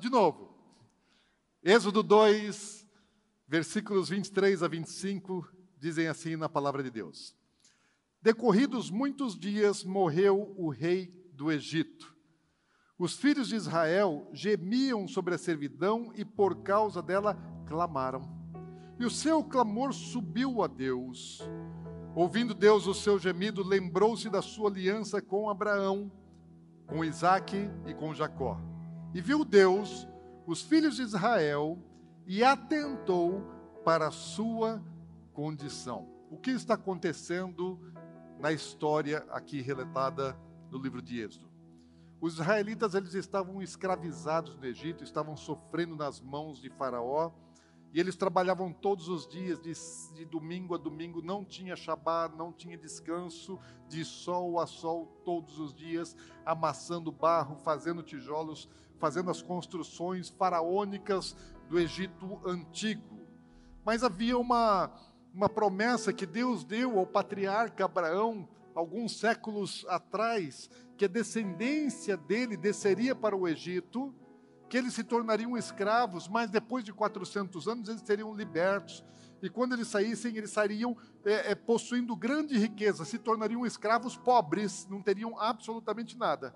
De novo. Êxodo 2, versículos 23 a 25, dizem assim na palavra de Deus: Decorridos muitos dias, morreu o rei do Egito. Os filhos de Israel gemiam sobre a servidão e por causa dela clamaram. E o seu clamor subiu a Deus. Ouvindo Deus o seu gemido, lembrou-se da sua aliança com Abraão, com Isaque e com Jacó. E viu Deus os filhos de Israel e atentou para a sua condição. O que está acontecendo na história aqui relatada no livro de Êxodo? Os israelitas eles estavam escravizados no Egito, estavam sofrendo nas mãos de Faraó, e eles trabalhavam todos os dias, de, de, domingo a domingo, não tinha Shabat, não tinha descanso, de sol a sol, todos os dias, amassando barro, fazendo tijolos, fazendo as construções faraônicas do Egito antigo. Mas havia uma, uma promessa que Deus deu ao patriarca Abraão, alguns séculos atrás, que a descendência dele desceria para o Egito, que eles se tornariam escravos, mas depois de 400 anos eles seriam libertos. E quando eles saíssem, eles sairiam é, é, possuindo grande riqueza, se tornariam escravos pobres, não teriam absolutamente nada.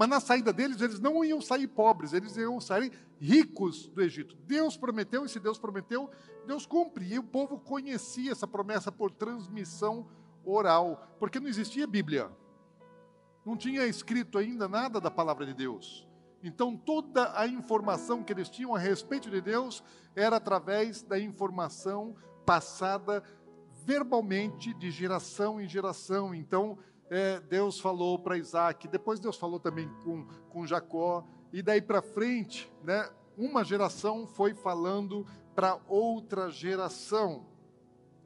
Mas na saída deles, eles não iam sair pobres, eles iam sair ricos do Egito. Deus prometeu, e se Deus prometeu, Deus cumpre. E o povo conhecia essa promessa por transmissão oral, porque não existia Bíblia não tinha escrito ainda nada da palavra de Deus. Então, toda a informação que eles tinham a respeito de Deus era através da informação passada verbalmente de geração em geração. Então, é, Deus falou para Isaac, depois Deus falou também com, com Jacó, e daí para frente, né, uma geração foi falando para outra geração.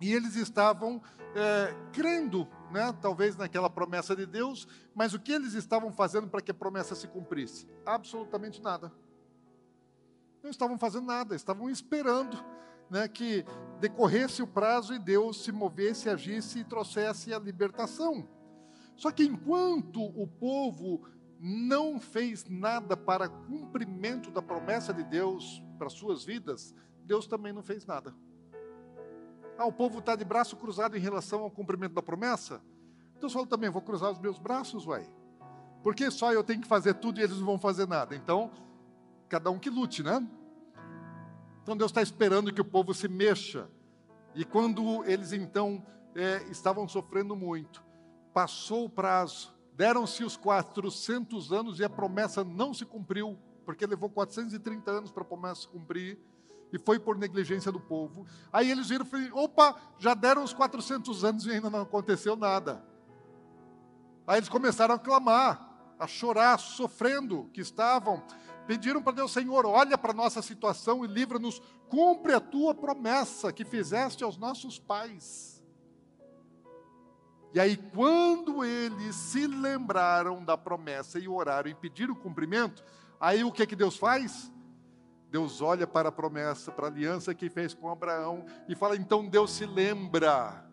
E eles estavam é, crendo, né, talvez naquela promessa de Deus, mas o que eles estavam fazendo para que a promessa se cumprisse? Absolutamente nada. Não estavam fazendo nada, estavam esperando né, que decorresse o prazo e Deus se movesse, agisse e trouxesse a libertação. Só que enquanto o povo não fez nada para cumprimento da promessa de Deus para suas vidas, Deus também não fez nada. Ah, o povo está de braço cruzado em relação ao cumprimento da promessa? Deus falou também: vou cruzar os meus braços, uai. Porque só eu tenho que fazer tudo e eles não vão fazer nada. Então, cada um que lute, né? Então Deus está esperando que o povo se mexa. E quando eles então é, estavam sofrendo muito, passou o prazo, deram-se os 400 anos e a promessa não se cumpriu, porque levou 430 anos para a promessa se cumprir e foi por negligência do povo. Aí eles viram e falaram: opa, já deram os 400 anos e ainda não aconteceu nada. Aí eles começaram a clamar, a chorar, sofrendo que estavam. Pediram para Deus, Senhor, olha para a nossa situação e livra-nos, cumpre a tua promessa que fizeste aos nossos pais. E aí, quando eles se lembraram da promessa e oraram e pediram o cumprimento, aí o que, que Deus faz? Deus olha para a promessa, para a aliança que fez com Abraão e fala: então Deus se lembra.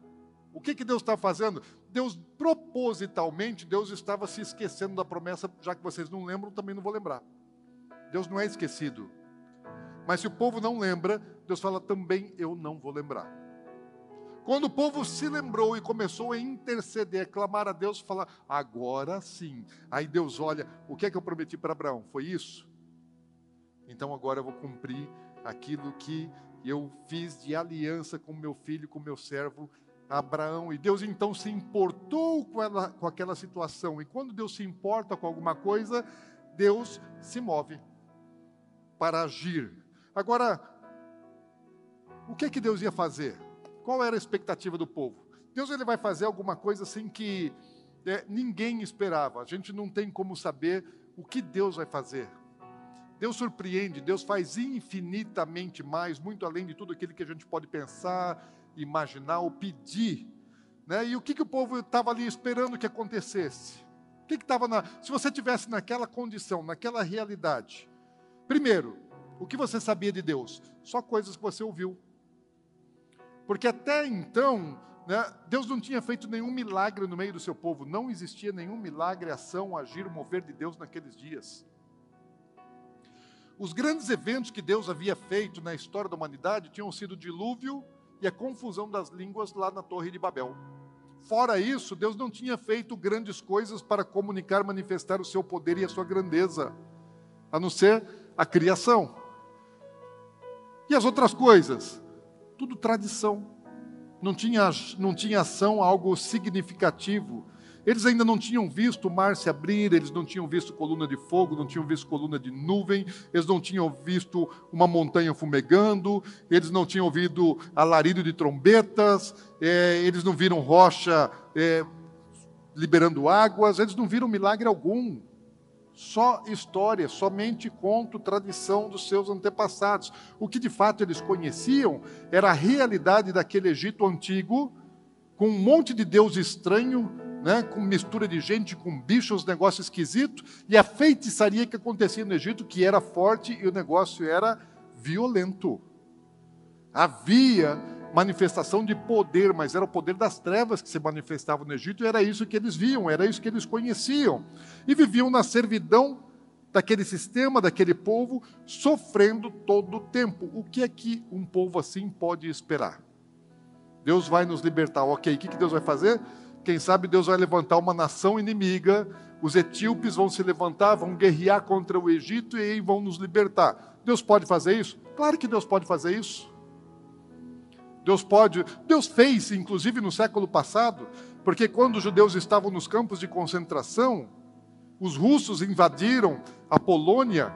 O que, que Deus está fazendo? Deus, propositalmente, Deus estava se esquecendo da promessa, já que vocês não lembram, também não vou lembrar. Deus não é esquecido. Mas se o povo não lembra, Deus fala também: eu não vou lembrar. Quando o povo se lembrou e começou a interceder, a clamar a Deus, falar: agora sim. Aí Deus olha: o que é que eu prometi para Abraão? Foi isso? Então agora eu vou cumprir aquilo que eu fiz de aliança com meu filho, com meu servo Abraão. E Deus então se importou com, ela, com aquela situação. E quando Deus se importa com alguma coisa, Deus se move para agir. Agora, o que que Deus ia fazer? Qual era a expectativa do povo? Deus ele vai fazer alguma coisa assim que é, ninguém esperava. A gente não tem como saber o que Deus vai fazer. Deus surpreende, Deus faz infinitamente mais, muito além de tudo aquilo que a gente pode pensar, imaginar ou pedir. Né? E o que, que o povo estava ali esperando que acontecesse? O que estava na. Se você tivesse naquela condição, naquela realidade, primeiro, o que você sabia de Deus? Só coisas que você ouviu. Porque até então, né, Deus não tinha feito nenhum milagre no meio do seu povo, não existia nenhum milagre, ação, agir, mover de Deus naqueles dias. Os grandes eventos que Deus havia feito na história da humanidade tinham sido o dilúvio e a confusão das línguas lá na Torre de Babel. Fora isso, Deus não tinha feito grandes coisas para comunicar, manifestar o seu poder e a sua grandeza, a não ser a criação. E as outras coisas? Tudo tradição não tinha, não tinha ação, algo significativo. Eles ainda não tinham visto o mar se abrir, eles não tinham visto coluna de fogo, não tinham visto coluna de nuvem, eles não tinham visto uma montanha fumegando, eles não tinham ouvido alarido de trombetas, é, eles não viram rocha é, liberando águas, eles não viram milagre algum só história, somente conto, tradição dos seus antepassados. O que de fato eles conheciam era a realidade daquele Egito antigo, com um monte de Deus estranho, né, com mistura de gente, com bichos, negócio esquisito, e a feitiçaria que acontecia no Egito, que era forte e o negócio era violento. Havia manifestação de poder, mas era o poder das trevas que se manifestava no Egito, e era isso que eles viam, era isso que eles conheciam. E viviam na servidão daquele sistema, daquele povo, sofrendo todo o tempo. O que é que um povo assim pode esperar? Deus vai nos libertar, ok, o que Deus vai fazer? Quem sabe Deus vai levantar uma nação inimiga, os etíopes vão se levantar, vão guerrear contra o Egito e vão nos libertar. Deus pode fazer isso? Claro que Deus pode fazer isso. Deus pode, Deus fez, inclusive no século passado, porque quando os judeus estavam nos campos de concentração, os russos invadiram a Polônia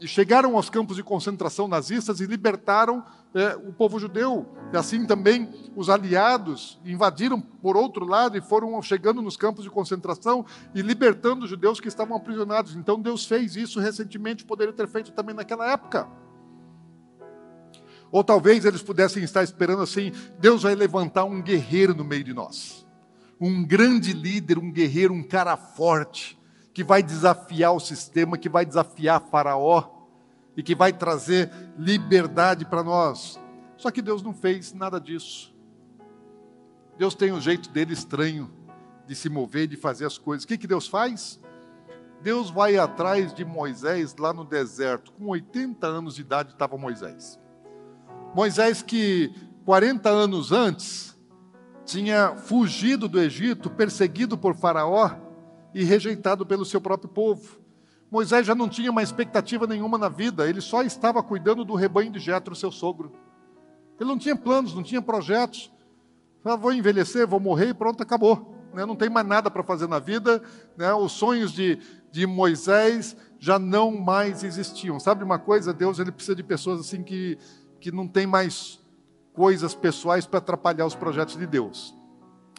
e chegaram aos campos de concentração nazistas e libertaram é, o povo judeu. E assim também os aliados invadiram por outro lado e foram chegando nos campos de concentração e libertando os judeus que estavam aprisionados. Então Deus fez isso recentemente, poderia ter feito também naquela época. Ou talvez eles pudessem estar esperando assim: Deus vai levantar um guerreiro no meio de nós. Um grande líder, um guerreiro, um cara forte, que vai desafiar o sistema, que vai desafiar Faraó e que vai trazer liberdade para nós. Só que Deus não fez nada disso. Deus tem um jeito dele estranho de se mover, de fazer as coisas. O que, que Deus faz? Deus vai atrás de Moisés lá no deserto. Com 80 anos de idade estava Moisés. Moisés, que 40 anos antes tinha fugido do Egito, perseguido por Faraó e rejeitado pelo seu próprio povo. Moisés já não tinha uma expectativa nenhuma na vida, ele só estava cuidando do rebanho de Jetro, seu sogro. Ele não tinha planos, não tinha projetos. Ah, vou envelhecer, vou morrer e pronto, acabou. Né? Não tem mais nada para fazer na vida. Né? Os sonhos de, de Moisés já não mais existiam. Sabe uma coisa? Deus ele precisa de pessoas assim que que não tem mais coisas pessoais para atrapalhar os projetos de Deus.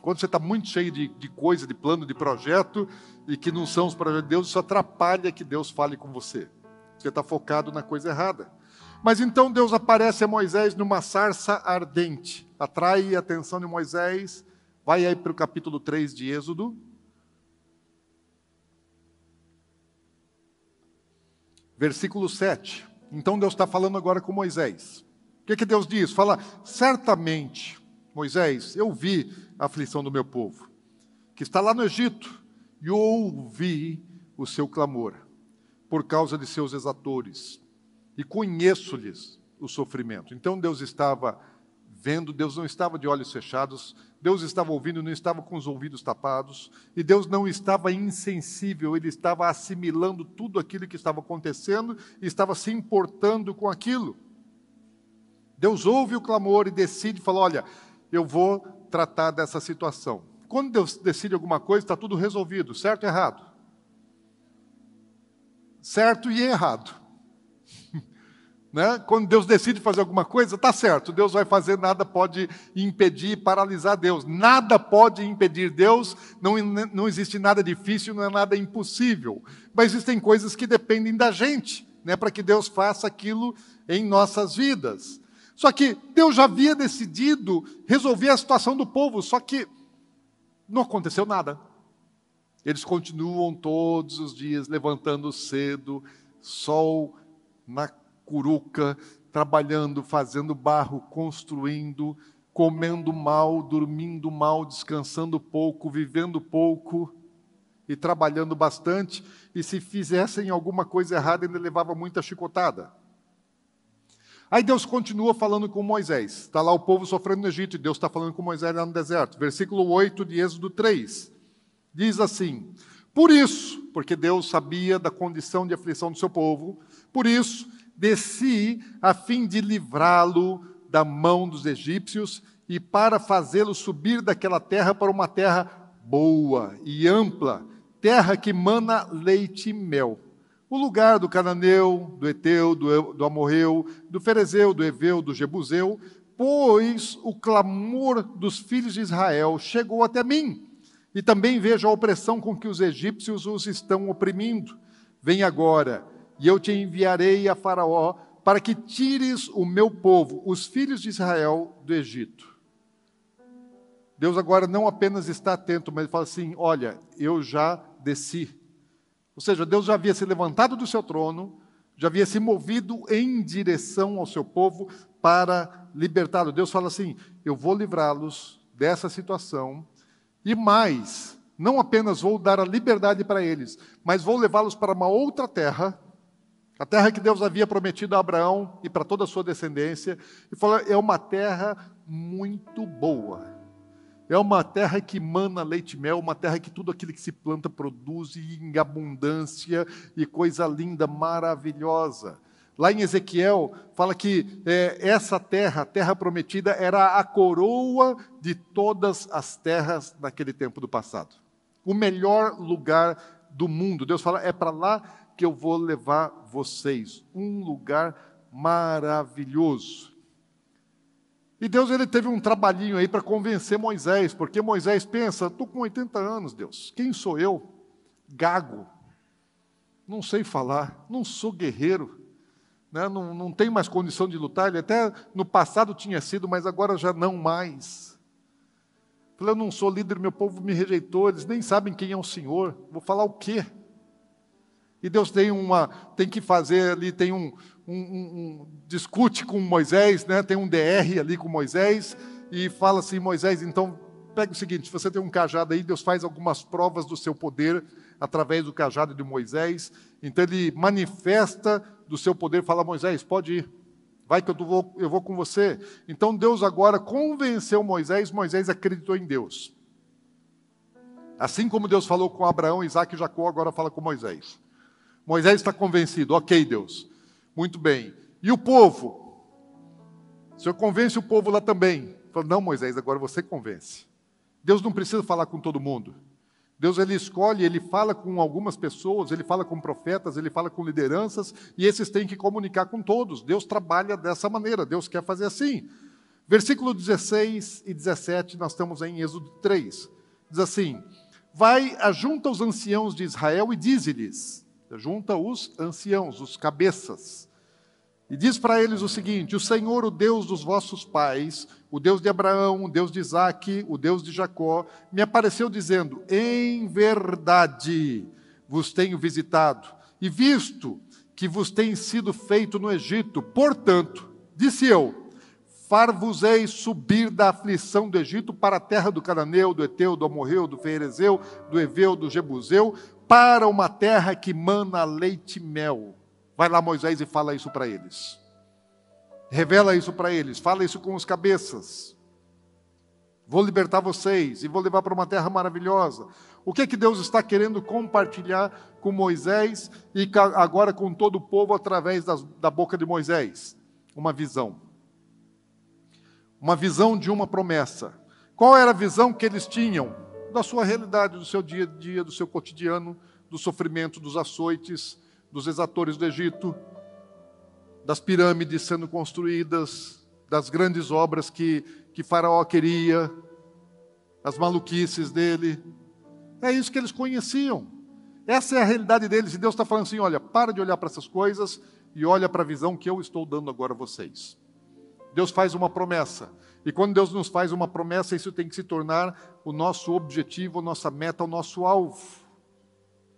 Quando você está muito cheio de, de coisa, de plano, de projeto, e que não são os projetos de Deus, isso atrapalha que Deus fale com você. Você está focado na coisa errada. Mas então Deus aparece a Moisés numa sarça ardente, atrai a atenção de Moisés. Vai aí para o capítulo 3 de Êxodo. Versículo 7. Então Deus está falando agora com Moisés que, que Deus diz? Fala, certamente, Moisés, eu vi a aflição do meu povo, que está lá no Egito, e ouvi o seu clamor, por causa de seus exatores, e conheço-lhes o sofrimento. Então Deus estava vendo, Deus não estava de olhos fechados, Deus estava ouvindo, não estava com os ouvidos tapados, e Deus não estava insensível, ele estava assimilando tudo aquilo que estava acontecendo e estava se importando com aquilo. Deus ouve o clamor e decide, fala: olha, eu vou tratar dessa situação. Quando Deus decide alguma coisa, está tudo resolvido, certo ou errado? Certo e errado. né? Quando Deus decide fazer alguma coisa, está certo, Deus vai fazer, nada pode impedir, paralisar Deus. Nada pode impedir Deus, não, não existe nada difícil, não é nada impossível. Mas existem coisas que dependem da gente né, para que Deus faça aquilo em nossas vidas. Só que Deus já havia decidido resolver a situação do povo, só que não aconteceu nada. Eles continuam todos os dias levantando cedo, sol na curuca, trabalhando, fazendo barro, construindo, comendo mal, dormindo mal, descansando pouco, vivendo pouco e trabalhando bastante. E se fizessem alguma coisa errada, ainda levava muita chicotada. Aí Deus continua falando com Moisés. Está lá o povo sofrendo no Egito e Deus está falando com Moisés lá no deserto. Versículo 8 de Êxodo 3. Diz assim: Por isso, porque Deus sabia da condição de aflição do seu povo, por isso desci a fim de livrá-lo da mão dos egípcios e para fazê-lo subir daquela terra para uma terra boa e ampla, terra que mana leite e mel o lugar do cananeu, do eteu, do, do amorreu, do ferezeu, do eveu, do jebuseu, pois o clamor dos filhos de Israel chegou até mim. E também vejo a opressão com que os egípcios os estão oprimindo. Vem agora, e eu te enviarei a Faraó para que tires o meu povo, os filhos de Israel, do Egito. Deus agora não apenas está atento, mas fala assim: Olha, eu já desci ou seja, Deus já havia se levantado do seu trono, já havia se movido em direção ao seu povo para libertá-lo. Deus fala assim: eu vou livrá-los dessa situação e mais, não apenas vou dar a liberdade para eles, mas vou levá-los para uma outra terra, a terra que Deus havia prometido a Abraão e para toda a sua descendência, e fala: é uma terra muito boa. É uma terra que mana leite e mel, uma terra que tudo aquilo que se planta produz em abundância e coisa linda, maravilhosa. Lá em Ezequiel, fala que é, essa terra, a terra prometida, era a coroa de todas as terras naquele tempo do passado. O melhor lugar do mundo. Deus fala: é para lá que eu vou levar vocês. Um lugar maravilhoso. E Deus ele teve um trabalhinho aí para convencer Moisés, porque Moisés pensa: estou com 80 anos, Deus, quem sou eu? Gago, não sei falar, não sou guerreiro, né? não, não tenho mais condição de lutar. Ele até no passado tinha sido, mas agora já não mais. Falei, eu não sou líder, meu povo me rejeitou, eles nem sabem quem é o Senhor, vou falar o quê? E Deus tem uma, tem que fazer ali, tem um, um, um, discute com Moisés, né? tem um DR ali com Moisés, e fala assim: Moisés, então pega o seguinte: você tem um cajado aí, Deus faz algumas provas do seu poder através do cajado de Moisés, então ele manifesta do seu poder, fala: Moisés, pode ir, vai que eu vou, eu vou com você. Então Deus agora convenceu Moisés, Moisés acreditou em Deus. Assim como Deus falou com Abraão, Isaac e Jacó, agora fala com Moisés. Moisés está convencido, ok, Deus, muito bem. E o povo? O senhor convence o povo lá também. Fala, não, Moisés, agora você convence. Deus não precisa falar com todo mundo. Deus ele escolhe, ele fala com algumas pessoas, ele fala com profetas, ele fala com lideranças, e esses têm que comunicar com todos. Deus trabalha dessa maneira, Deus quer fazer assim. Versículo 16 e 17, nós estamos em Êxodo 3. Diz assim: Vai, ajunta os anciãos de Israel e dize-lhes: junta os anciãos, os cabeças, e diz para eles o seguinte: O Senhor, o Deus dos vossos pais, o Deus de Abraão, o Deus de Isaque, o Deus de Jacó, me apareceu dizendo: Em verdade vos tenho visitado e visto que vos tem sido feito no Egito. Portanto, disse eu: Far-vos-ei subir da aflição do Egito para a terra do Cananeu, do Eteu, do Amorreu, do Ferezeu, do Eveu, do Jebuseu, para uma terra que mana leite e mel Vai lá, Moisés, e fala isso para eles. Revela isso para eles, fala isso com os cabeças. Vou libertar vocês e vou levar para uma terra maravilhosa. O que é que Deus está querendo compartilhar com Moisés e agora com todo o povo através da boca de Moisés? Uma visão. Uma visão de uma promessa. Qual era a visão que eles tinham? Da sua realidade, do seu dia a dia, do seu cotidiano, do sofrimento, dos açoites, dos exatores do Egito, das pirâmides sendo construídas, das grandes obras que, que Faraó queria, as maluquices dele. É isso que eles conheciam. Essa é a realidade deles. E Deus está falando assim: olha, para de olhar para essas coisas, e olha para a visão que eu estou dando agora a vocês. Deus faz uma promessa. E quando Deus nos faz uma promessa, isso tem que se tornar o nosso objetivo, a nossa meta, o nosso alvo.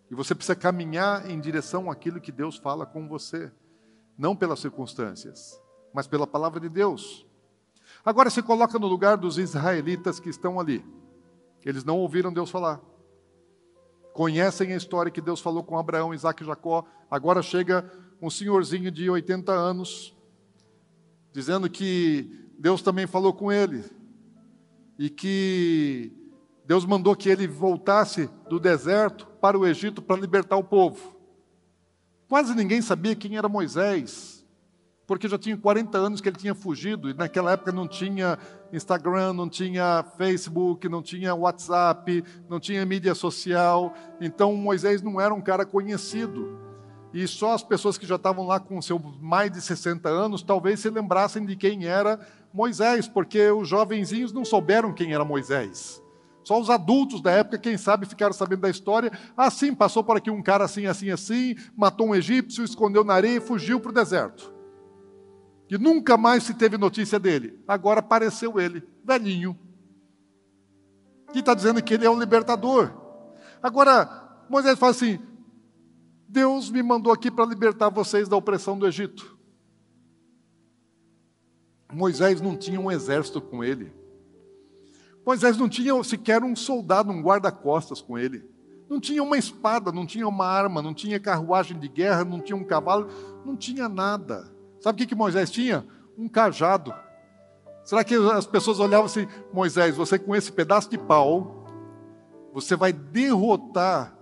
E você precisa caminhar em direção àquilo que Deus fala com você, não pelas circunstâncias, mas pela palavra de Deus. Agora se coloca no lugar dos israelitas que estão ali. Eles não ouviram Deus falar. Conhecem a história que Deus falou com Abraão, Isaac e Jacó. Agora chega um senhorzinho de 80 anos, dizendo que Deus também falou com ele e que Deus mandou que ele voltasse do deserto para o Egito para libertar o povo. Quase ninguém sabia quem era Moisés, porque já tinha 40 anos que ele tinha fugido, e naquela época não tinha Instagram, não tinha Facebook, não tinha WhatsApp, não tinha mídia social, então Moisés não era um cara conhecido. E só as pessoas que já estavam lá com seus mais de 60 anos talvez se lembrassem de quem era Moisés, porque os jovenzinhos não souberam quem era Moisés. Só os adultos da época, quem sabe, ficaram sabendo da história. Assim, passou por aqui um cara assim, assim, assim, matou um egípcio, escondeu na areia e fugiu para o deserto. E nunca mais se teve notícia dele. Agora apareceu ele, velhinho. E está dizendo que ele é o libertador. Agora, Moisés fala assim: Deus me mandou aqui para libertar vocês da opressão do Egito. Moisés não tinha um exército com ele. Moisés não tinha sequer um soldado, um guarda-costas com ele. Não tinha uma espada, não tinha uma arma, não tinha carruagem de guerra, não tinha um cavalo, não tinha nada. Sabe o que, que Moisés tinha? Um cajado. Será que as pessoas olhavam assim, Moisés, você com esse pedaço de pau, você vai derrotar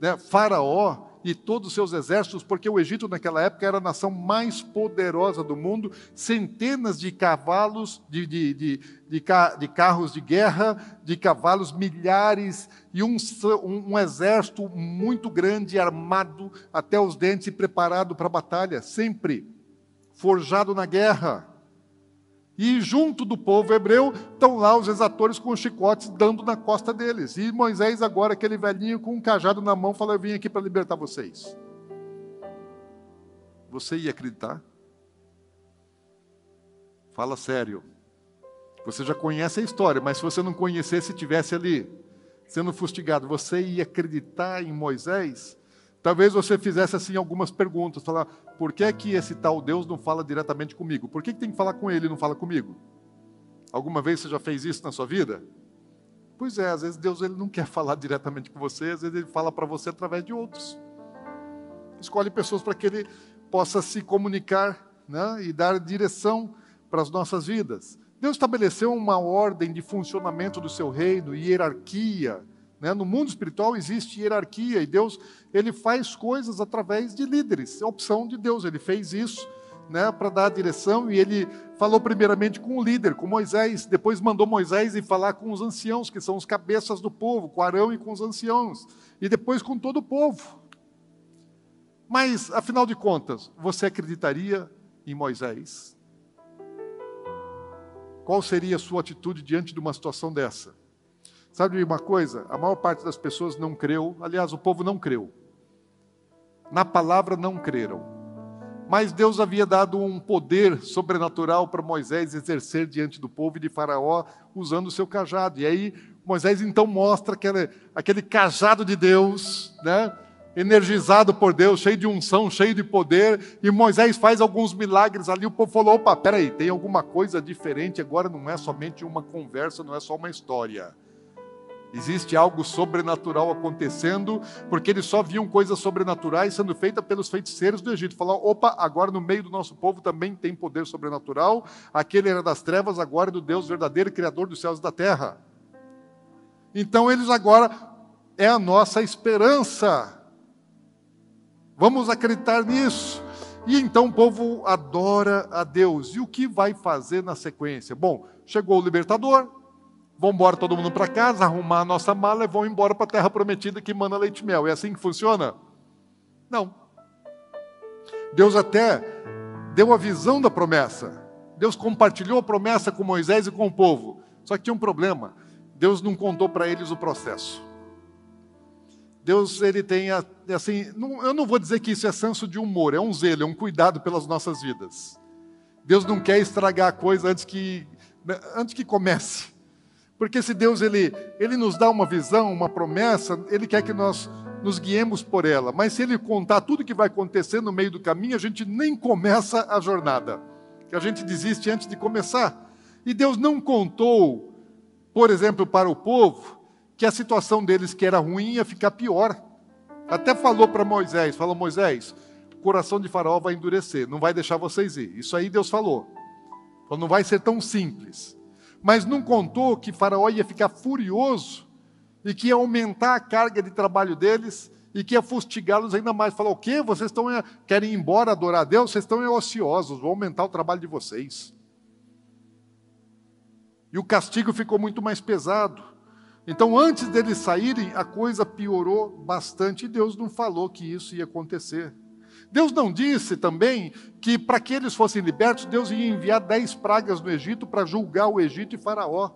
né, Faraó e todos os seus exércitos, porque o Egito naquela época era a nação mais poderosa do mundo, centenas de cavalos, de, de, de, de, de carros de guerra, de cavalos, milhares, e um, um, um exército muito grande, armado até os dentes e preparado para a batalha, sempre forjado na guerra. E junto do povo hebreu estão lá os exatores com os chicotes dando na costa deles. E Moisés, agora, aquele velhinho com um cajado na mão, fala: Eu vim aqui para libertar vocês. Você ia acreditar? Fala sério. Você já conhece a história, mas se você não conhecesse, estivesse ali sendo fustigado, você ia acreditar em Moisés? Talvez você fizesse assim algumas perguntas, falar, por que é que esse tal Deus não fala diretamente comigo? Por que, que tem que falar com ele e não fala comigo? Alguma vez você já fez isso na sua vida? Pois é, às vezes Deus ele não quer falar diretamente com você, às vezes ele fala para você através de outros. Escolhe pessoas para que ele possa se comunicar né, e dar direção para as nossas vidas. Deus estabeleceu uma ordem de funcionamento do seu reino, hierarquia? No mundo espiritual existe hierarquia e Deus ele faz coisas através de líderes. É opção de Deus. Ele fez isso né, para dar a direção e ele falou primeiramente com o líder, com Moisés. Depois mandou Moisés ir falar com os anciãos, que são os cabeças do povo, com Arão e com os anciãos. E depois com todo o povo. Mas, afinal de contas, você acreditaria em Moisés? Qual seria a sua atitude diante de uma situação dessa? Sabe uma coisa? A maior parte das pessoas não creu, aliás, o povo não creu. Na palavra não creram. Mas Deus havia dado um poder sobrenatural para Moisés exercer diante do povo e de Faraó, usando o seu cajado. E aí Moisés então mostra aquele, aquele cajado de Deus, né? energizado por Deus, cheio de unção, cheio de poder, e Moisés faz alguns milagres ali. O povo falou: opa, peraí, tem alguma coisa diferente agora, não é somente uma conversa, não é só uma história. Existe algo sobrenatural acontecendo, porque eles só viam coisas sobrenaturais sendo feitas pelos feiticeiros do Egito. Falaram, opa, agora no meio do nosso povo também tem poder sobrenatural. Aquele era das trevas, agora é do Deus verdadeiro, Criador dos céus e da terra. Então eles agora é a nossa esperança. Vamos acreditar nisso. E então o povo adora a Deus. E o que vai fazer na sequência? Bom, chegou o libertador, Vamos embora todo mundo para casa, arrumar a nossa mala e vão embora para a terra prometida que manda leite e mel. É assim que funciona? Não. Deus até deu a visão da promessa. Deus compartilhou a promessa com Moisés e com o povo. Só que tinha um problema. Deus não contou para eles o processo. Deus ele tem assim, não, eu não vou dizer que isso é senso de humor, é um zelo, é um cuidado pelas nossas vidas. Deus não quer estragar a coisa antes que né, antes que comece. Porque se Deus ele, ele nos dá uma visão, uma promessa, ele quer que nós nos guiemos por ela. Mas se ele contar tudo que vai acontecer no meio do caminho, a gente nem começa a jornada. Que a gente desiste antes de começar. E Deus não contou, por exemplo, para o povo, que a situação deles que era ruim ia ficar pior. Até falou para Moisés, falou Moisés, o coração de Faraó vai endurecer, não vai deixar vocês ir. Isso aí Deus falou. Falou, não vai ser tão simples mas não contou que Faraó ia ficar furioso e que ia aumentar a carga de trabalho deles e que ia fustigá-los ainda mais. Falou: o quê? Vocês estão querem ir embora adorar a Deus? Vocês estão ociosos, vou aumentar o trabalho de vocês. E o castigo ficou muito mais pesado. Então, antes deles saírem, a coisa piorou bastante e Deus não falou que isso ia acontecer. Deus não disse também que para que eles fossem libertos, Deus ia enviar dez pragas no Egito para julgar o Egito e Faraó.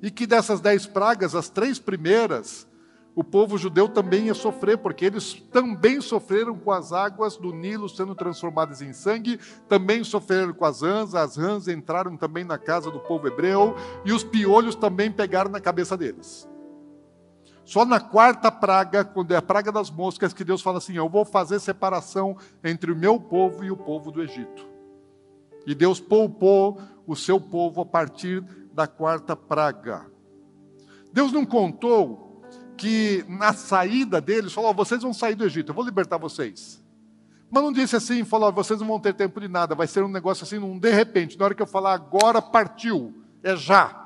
E que dessas dez pragas, as três primeiras, o povo judeu também ia sofrer, porque eles também sofreram com as águas do Nilo sendo transformadas em sangue, também sofreram com as rãs, as rãs entraram também na casa do povo hebreu, e os piolhos também pegaram na cabeça deles. Só na quarta praga, quando é a praga das moscas, que Deus fala assim: Eu vou fazer separação entre o meu povo e o povo do Egito. E Deus poupou o seu povo a partir da quarta praga. Deus não contou que na saída deles, falou: Vocês vão sair do Egito, eu vou libertar vocês. Mas não disse assim, falou: Vocês não vão ter tempo de nada, vai ser um negócio assim, um de repente, na hora que eu falar agora, partiu, é já.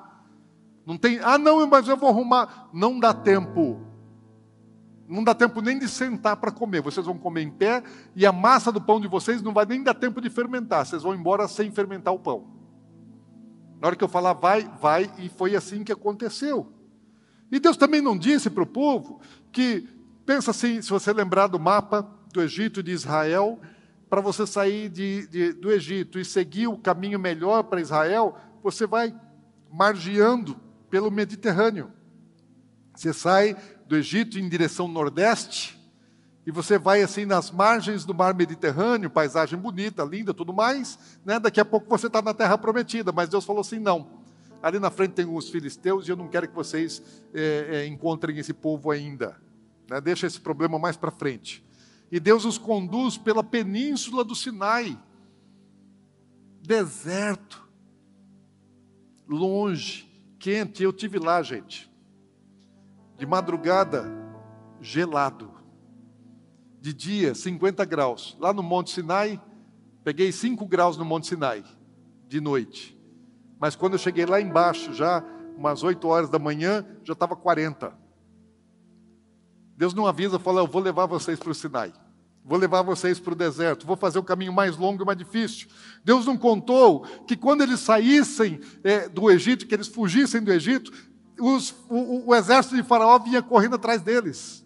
Não tem, ah, não, mas eu vou arrumar. Não dá tempo. Não dá tempo nem de sentar para comer. Vocês vão comer em pé e a massa do pão de vocês não vai nem dar tempo de fermentar. Vocês vão embora sem fermentar o pão. Na hora que eu falar vai, vai, e foi assim que aconteceu. E Deus também não disse para o povo que, pensa assim, se você lembrar do mapa do Egito e de Israel, para você sair de, de, do Egito e seguir o caminho melhor para Israel, você vai margeando pelo Mediterrâneo. Você sai do Egito em direção nordeste e você vai assim nas margens do mar Mediterrâneo, paisagem bonita, linda, tudo mais. Né? Daqui a pouco você está na Terra Prometida, mas Deus falou assim: não. Ali na frente tem os filisteus e eu não quero que vocês é, é, encontrem esse povo ainda. Né? Deixa esse problema mais para frente. E Deus os conduz pela península do Sinai, deserto, longe quente. Eu tive lá, gente. De madrugada, gelado. De dia, 50 graus. Lá no Monte Sinai, peguei 5 graus no Monte Sinai, de noite. Mas quando eu cheguei lá embaixo, já umas 8 horas da manhã, já estava 40. Deus não avisa, fala, eu vou levar vocês para o Sinai. Vou levar vocês para o deserto, vou fazer o caminho mais longo e mais difícil. Deus não contou que quando eles saíssem é, do Egito, que eles fugissem do Egito, os, o, o exército de Faraó vinha correndo atrás deles.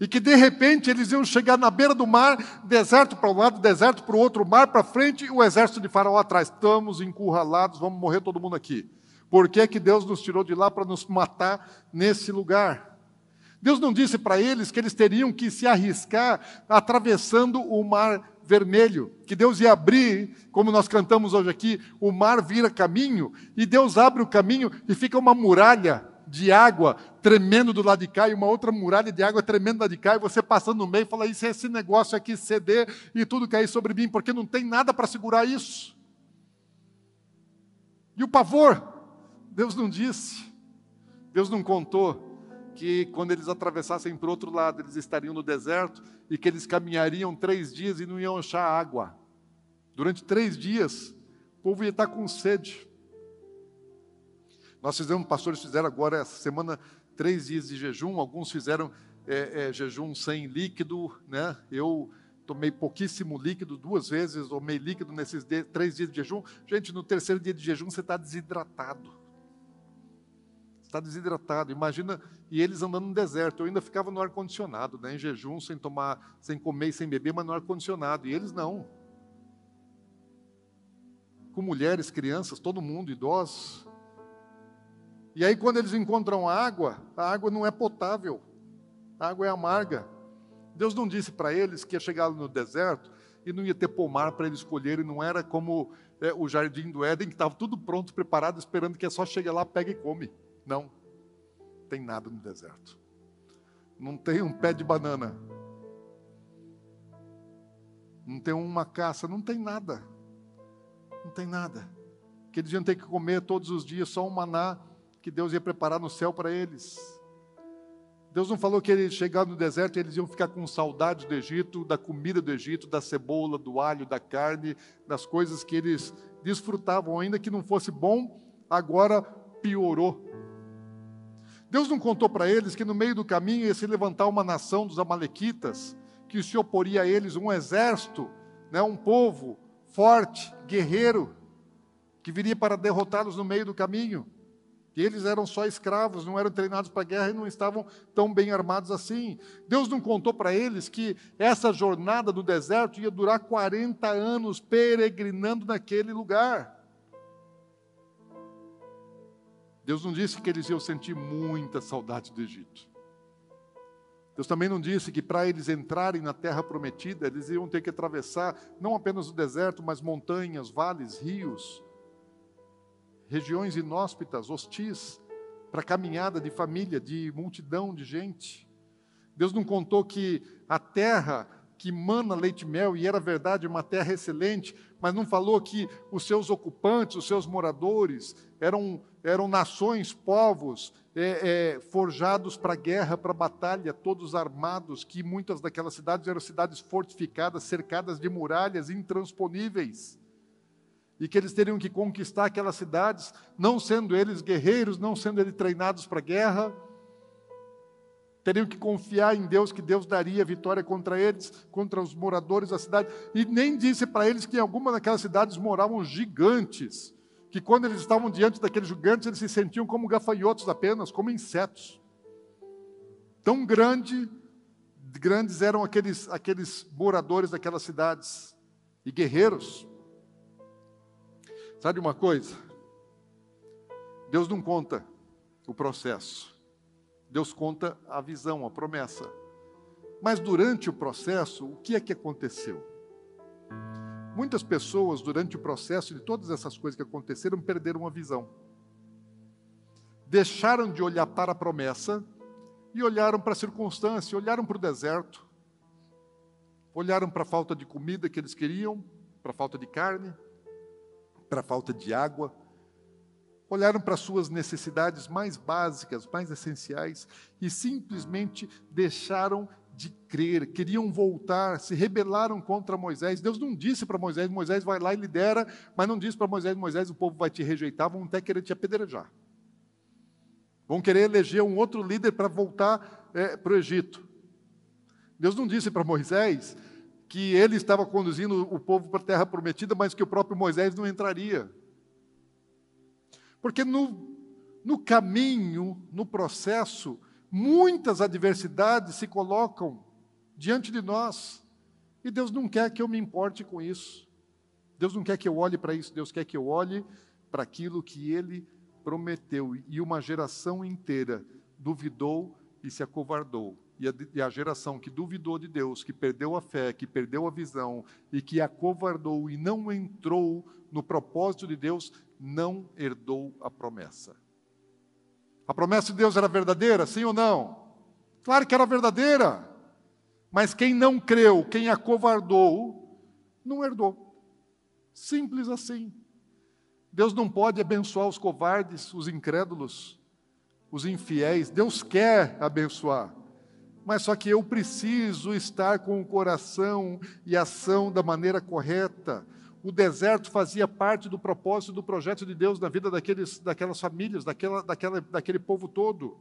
E que de repente eles iam chegar na beira do mar, deserto para um lado, deserto para o outro, mar para frente e o exército de Faraó atrás. Estamos encurralados, vamos morrer todo mundo aqui. Por que, que Deus nos tirou de lá para nos matar nesse lugar? Deus não disse para eles que eles teriam que se arriscar atravessando o mar vermelho, que Deus ia abrir, como nós cantamos hoje aqui, o mar vira caminho, e Deus abre o caminho e fica uma muralha de água tremendo do lado de cá e uma outra muralha de água tremendo do lado de cá, e você passando no meio e fala: Isso é esse negócio aqui ceder e tudo cair sobre mim, porque não tem nada para segurar isso. E o pavor? Deus não disse, Deus não contou que quando eles atravessassem para o outro lado, eles estariam no deserto e que eles caminhariam três dias e não iam achar água. Durante três dias, o povo ia estar com sede. Nós fizemos, pastores fizeram agora essa semana três dias de jejum, alguns fizeram é, é, jejum sem líquido, né? Eu tomei pouquíssimo líquido, duas vezes tomei líquido nesses três dias de jejum. Gente, no terceiro dia de jejum você está desidratado está desidratado. Imagina, e eles andando no deserto. Eu ainda ficava no ar-condicionado, né, em jejum, sem tomar, sem comer e sem beber, mas no ar-condicionado. E eles não. Com mulheres, crianças, todo mundo, idosos. E aí, quando eles encontram água, a água não é potável, a água é amarga. Deus não disse para eles que ia chegar no deserto e não ia ter pomar para eles escolherem, não era como é, o jardim do Éden, que estava tudo pronto, preparado, esperando que é só chegar lá, pega e come. Não, tem nada no deserto. Não tem um pé de banana. Não tem uma caça, não tem nada. Não tem nada. Que eles iam ter que comer todos os dias só um maná que Deus ia preparar no céu para eles. Deus não falou que eles chegaram no deserto e eles iam ficar com saudade do Egito, da comida do Egito, da cebola, do alho, da carne, das coisas que eles desfrutavam, ainda que não fosse bom, agora piorou. Deus não contou para eles que no meio do caminho ia se levantar uma nação dos Amalequitas, que se oporia a eles, um exército, né, um povo forte, guerreiro, que viria para derrotá-los no meio do caminho. E eles eram só escravos, não eram treinados para a guerra e não estavam tão bem armados assim. Deus não contou para eles que essa jornada do deserto ia durar 40 anos peregrinando naquele lugar. Deus não disse que eles iam sentir muita saudade do Egito. Deus também não disse que para eles entrarem na terra prometida, eles iam ter que atravessar não apenas o deserto, mas montanhas, vales, rios, regiões inóspitas, hostis, para caminhada de família, de multidão de gente. Deus não contou que a terra que mana leite e mel, e era verdade uma terra excelente, mas não falou que os seus ocupantes, os seus moradores, eram, eram nações, povos, é, é, forjados para guerra, para batalha, todos armados, que muitas daquelas cidades eram cidades fortificadas, cercadas de muralhas intransponíveis. E que eles teriam que conquistar aquelas cidades, não sendo eles guerreiros, não sendo eles treinados para guerra, teriam que confiar em Deus, que Deus daria vitória contra eles, contra os moradores da cidade, e nem disse para eles que em alguma daquelas cidades moravam gigantes, que quando eles estavam diante daqueles gigantes, eles se sentiam como gafanhotos apenas, como insetos. Tão grande, grandes eram aqueles, aqueles moradores daquelas cidades, e guerreiros, Sabe uma coisa? Deus não conta o processo. Deus conta a visão, a promessa. Mas durante o processo, o que é que aconteceu? Muitas pessoas, durante o processo de todas essas coisas que aconteceram, perderam a visão. Deixaram de olhar para a promessa e olharam para a circunstância, olharam para o deserto, olharam para a falta de comida que eles queriam, para a falta de carne, para a falta de água, olharam para suas necessidades mais básicas, mais essenciais e simplesmente deixaram de crer, queriam voltar, se rebelaram contra Moisés. Deus não disse para Moisés: Moisés vai lá e lidera, mas não disse para Moisés: Moisés, o povo vai te rejeitar, vão até querer te apedrejar. Vão querer eleger um outro líder para voltar é, para o Egito. Deus não disse para Moisés que ele estava conduzindo o povo para a terra prometida, mas que o próprio Moisés não entraria. Porque no, no caminho, no processo, muitas adversidades se colocam diante de nós. E Deus não quer que eu me importe com isso. Deus não quer que eu olhe para isso, Deus quer que eu olhe para aquilo que ele prometeu. E uma geração inteira duvidou e se acovardou e a, e a, geração que duvidou de Deus, que perdeu a fé, que perdeu a visão e que acovardou e não entrou no propósito de Deus, não herdou a promessa. A promessa de Deus era verdadeira, sim ou não? Claro que era verdadeira. Mas quem não creu, quem acovardou, não herdou. Simples assim. Deus não pode abençoar os covardes, os incrédulos, os infiéis. Deus quer abençoar mas só que eu preciso estar com o coração e ação da maneira correta. O deserto fazia parte do propósito do projeto de Deus na vida daqueles, daquelas famílias, daquela, daquela, daquele povo todo.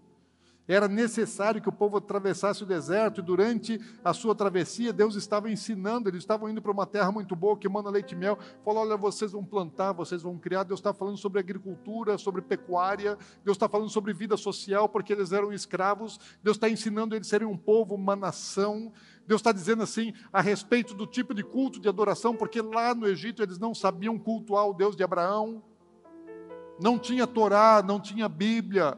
Era necessário que o povo atravessasse o deserto, e durante a sua travessia, Deus estava ensinando, eles estavam indo para uma terra muito boa, que manda leite e mel. Falou: olha, vocês vão plantar, vocês vão criar. Deus está falando sobre agricultura, sobre pecuária, Deus está falando sobre vida social, porque eles eram escravos. Deus está ensinando eles serem um povo, uma nação. Deus está dizendo assim a respeito do tipo de culto de adoração, porque lá no Egito eles não sabiam cultuar o Deus de Abraão. não tinha Torá, não tinha Bíblia.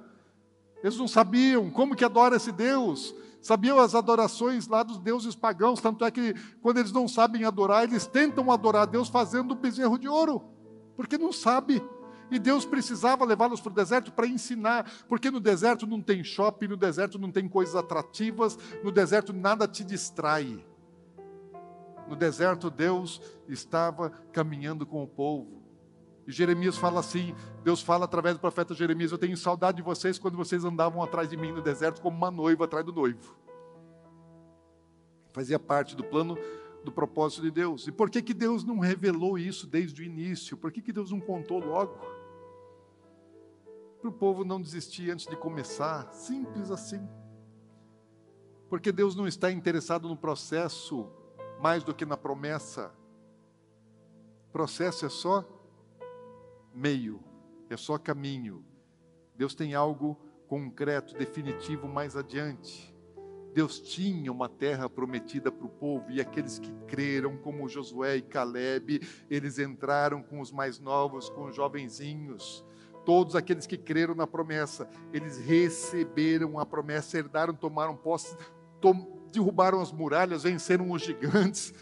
Eles não sabiam como que adora esse Deus. Sabiam as adorações lá dos deuses pagãos, tanto é que quando eles não sabem adorar, eles tentam adorar Deus fazendo o bezerro de ouro, porque não sabe. E Deus precisava levá-los para o deserto para ensinar, porque no deserto não tem shopping, no deserto não tem coisas atrativas, no deserto nada te distrai. No deserto Deus estava caminhando com o povo. E Jeremias fala assim: Deus fala através do profeta Jeremias: Eu tenho saudade de vocês quando vocês andavam atrás de mim no deserto como uma noiva atrás do noivo. Fazia parte do plano do propósito de Deus. E por que, que Deus não revelou isso desde o início? Por que, que Deus não contou logo? Para o povo não desistir antes de começar. Simples assim. Porque Deus não está interessado no processo mais do que na promessa. Processo é só meio, é só caminho. Deus tem algo concreto, definitivo mais adiante. Deus tinha uma terra prometida para o povo e aqueles que creram, como Josué e Caleb, eles entraram com os mais novos, com os jovenzinhos. Todos aqueles que creram na promessa, eles receberam a promessa, herdaram, tomaram posse, tom, derrubaram as muralhas, venceram os gigantes,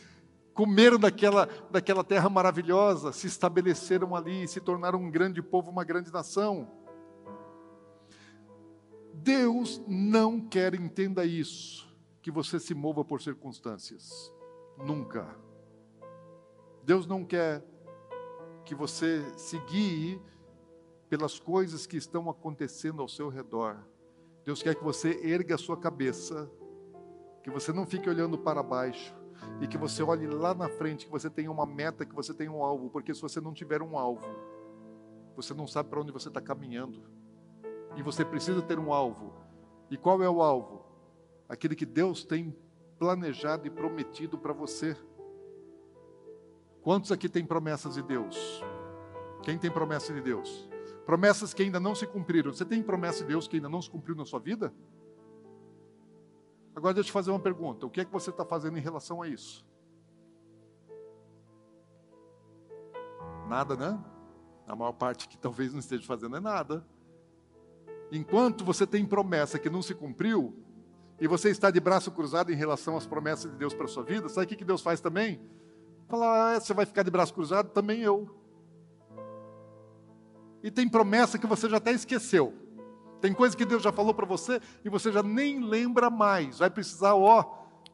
comeram daquela, daquela terra maravilhosa, se estabeleceram ali, se tornaram um grande povo, uma grande nação. Deus não quer, entenda isso, que você se mova por circunstâncias. Nunca. Deus não quer que você se guie pelas coisas que estão acontecendo ao seu redor. Deus quer que você erga a sua cabeça, que você não fique olhando para baixo, e que você olhe lá na frente, que você tenha uma meta, que você tenha um alvo, porque se você não tiver um alvo, você não sabe para onde você está caminhando. E você precisa ter um alvo. E qual é o alvo? Aquele que Deus tem planejado e prometido para você. Quantos aqui têm promessas de Deus? Quem tem promessa de Deus? Promessas que ainda não se cumpriram. Você tem promessa de Deus que ainda não se cumpriu na sua vida? Agora deixa eu te fazer uma pergunta: o que é que você está fazendo em relação a isso? Nada, né? A maior parte que talvez não esteja fazendo é nada. Enquanto você tem promessa que não se cumpriu, e você está de braço cruzado em relação às promessas de Deus para a sua vida, sabe o que Deus faz também? Fala, ah, você vai ficar de braço cruzado? Também eu. E tem promessa que você já até esqueceu. Tem coisa que Deus já falou para você e você já nem lembra mais. Vai precisar, ó,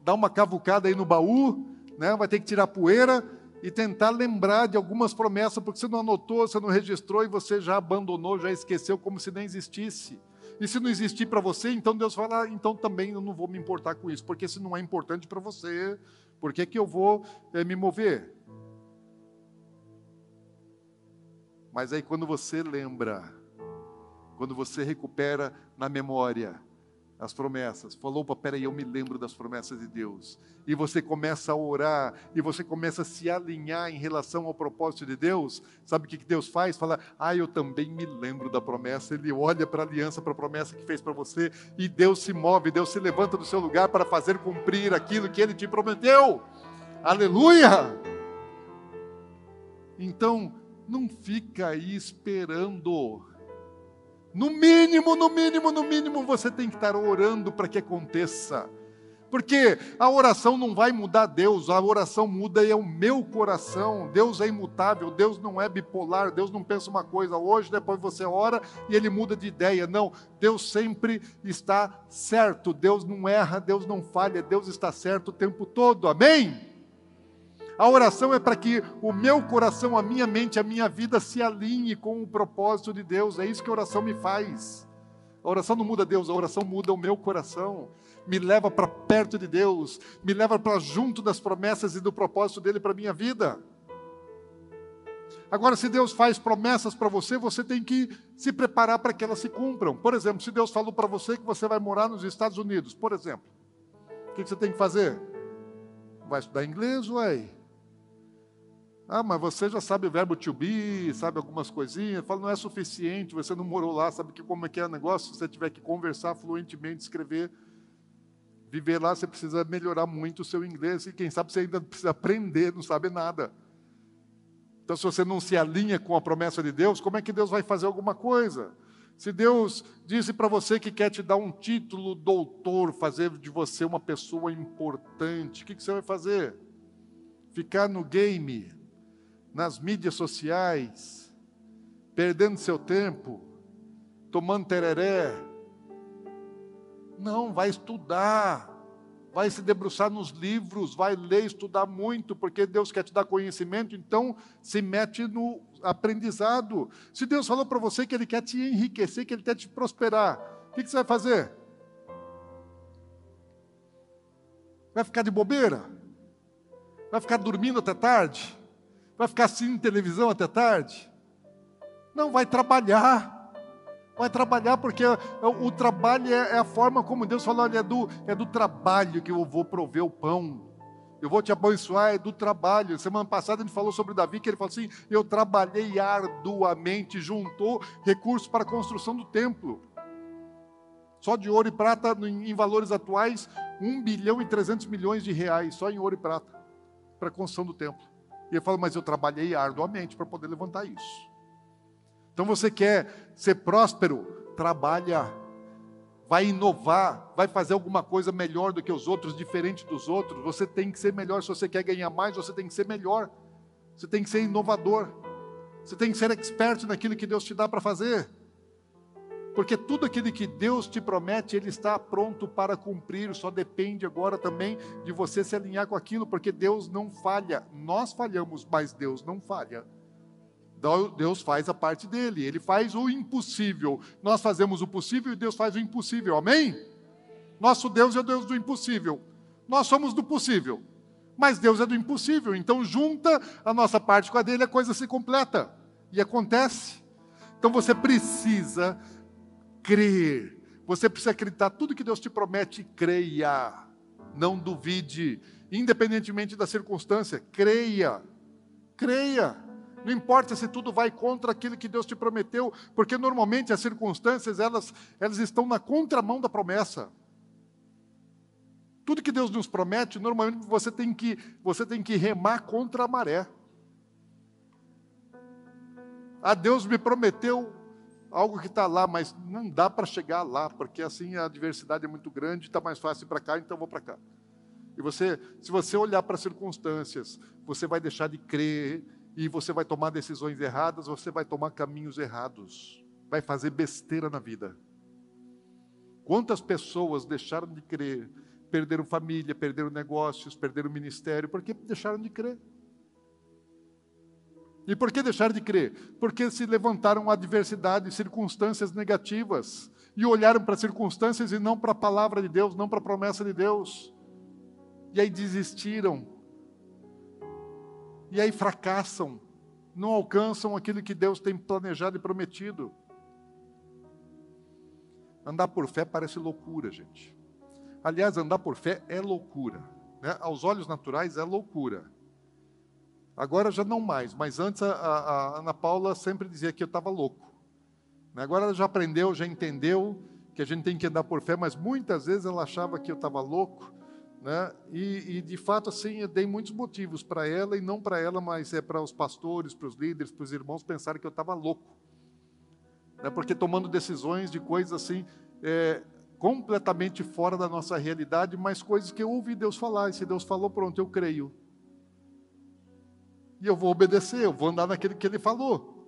dar uma cavucada aí no baú, né? Vai ter que tirar poeira e tentar lembrar de algumas promessas, porque você não anotou, você não registrou e você já abandonou, já esqueceu como se nem existisse. E se não existir para você, então Deus fala, ah, então também eu não vou me importar com isso, porque se não é importante para você, por que, que eu vou é, me mover? Mas aí quando você lembra quando você recupera na memória as promessas, falou, peraí, eu me lembro das promessas de Deus, e você começa a orar, e você começa a se alinhar em relação ao propósito de Deus, sabe o que Deus faz? Fala, ah, eu também me lembro da promessa, Ele olha para a aliança, para a promessa que fez para você, e Deus se move, Deus se levanta do seu lugar para fazer cumprir aquilo que Ele te prometeu, aleluia! Então, não fica aí esperando, no mínimo, no mínimo, no mínimo, você tem que estar orando para que aconteça. Porque a oração não vai mudar Deus, a oração muda é o meu coração. Deus é imutável, Deus não é bipolar, Deus não pensa uma coisa hoje, depois você ora e ele muda de ideia. Não, Deus sempre está certo, Deus não erra, Deus não falha, Deus está certo o tempo todo. Amém? A oração é para que o meu coração, a minha mente, a minha vida se alinhe com o propósito de Deus. É isso que a oração me faz. A oração não muda Deus, a oração muda o meu coração. Me leva para perto de Deus, me leva para junto das promessas e do propósito dele para a minha vida. Agora, se Deus faz promessas para você, você tem que se preparar para que elas se cumpram. Por exemplo, se Deus falou para você que você vai morar nos Estados Unidos, por exemplo, o que você tem que fazer? Vai estudar inglês, ué? Ah, mas você já sabe o verbo to be, sabe algumas coisinhas. Fala, não é suficiente, você não morou lá, sabe que como é que é o negócio? Se você tiver que conversar fluentemente, escrever, viver lá, você precisa melhorar muito o seu inglês. E quem sabe você ainda precisa aprender, não sabe nada. Então, se você não se alinha com a promessa de Deus, como é que Deus vai fazer alguma coisa? Se Deus disse para você que quer te dar um título doutor, fazer de você uma pessoa importante, o que, que você vai fazer? Ficar no game, nas mídias sociais, perdendo seu tempo, tomando tereré? Não, vai estudar, vai se debruçar nos livros, vai ler, estudar muito, porque Deus quer te dar conhecimento, então se mete no aprendizado. Se Deus falou para você que Ele quer te enriquecer, que Ele quer te prosperar, o que, que você vai fazer? Vai ficar de bobeira? Vai ficar dormindo até tarde? Vai ficar assistindo televisão até tarde? Não, vai trabalhar Vai trabalhar porque o, trabalho é, é, a forma como Deus falou, olha, é do, é do trabalho que eu vou prover o pão. Eu vou te abençoar, é do trabalho. Semana passada gente falou sobre Davi, que ele falou assim: Eu trabalhei arduamente, juntou recursos para a construção do templo. Só de ouro e prata, em valores atuais, 1 bilhão e 300 milhões de reais, só em ouro e prata, para a construção do templo. E ele falou: Mas eu trabalhei arduamente para poder levantar isso. Então você quer ser próspero? Trabalha, vai inovar, vai fazer alguma coisa melhor do que os outros, diferente dos outros. Você tem que ser melhor. Se você quer ganhar mais, você tem que ser melhor. Você tem que ser inovador. Você tem que ser expert naquilo que Deus te dá para fazer. Porque tudo aquilo que Deus te promete, Ele está pronto para cumprir, só depende agora também de você se alinhar com aquilo, porque Deus não falha. Nós falhamos, mas Deus não falha. Deus faz a parte dele, ele faz o impossível. Nós fazemos o possível e Deus faz o impossível, amém? Nosso Deus é o Deus do impossível, nós somos do possível, mas Deus é do impossível, então junta a nossa parte com a dele, a coisa se completa e acontece. Então você precisa crer, você precisa acreditar, tudo que Deus te promete, creia, não duvide, independentemente da circunstância, creia, creia. Não importa se tudo vai contra aquilo que Deus te prometeu, porque normalmente as circunstâncias elas, elas estão na contramão da promessa. Tudo que Deus nos promete, normalmente você tem que, você tem que remar contra a maré. Ah, Deus me prometeu algo que está lá, mas não dá para chegar lá, porque assim a adversidade é muito grande, está mais fácil para cá, então vou para cá. E você, se você olhar para as circunstâncias, você vai deixar de crer e você vai tomar decisões erradas, você vai tomar caminhos errados, vai fazer besteira na vida. Quantas pessoas deixaram de crer, perderam família, perderam negócios, perderam ministério, porque deixaram de crer? E por que deixaram de crer? Porque se levantaram adversidades, circunstâncias negativas, e olharam para circunstâncias e não para a palavra de Deus, não para a promessa de Deus. E aí desistiram, e aí fracassam, não alcançam aquilo que Deus tem planejado e prometido. Andar por fé parece loucura, gente. Aliás, andar por fé é loucura. Né? Aos olhos naturais é loucura. Agora já não mais, mas antes a, a Ana Paula sempre dizia que eu estava louco. Né? Agora ela já aprendeu, já entendeu que a gente tem que andar por fé, mas muitas vezes ela achava que eu estava louco né? E, e, de fato, assim, eu dei muitos motivos para ela, e não para ela, mas é para os pastores, para os líderes, para os irmãos pensarem que eu estava louco. Né? Porque tomando decisões de coisas assim, é, completamente fora da nossa realidade, mas coisas que eu ouvi Deus falar, e se Deus falou, pronto, eu creio. E eu vou obedecer, eu vou andar naquele que Ele falou.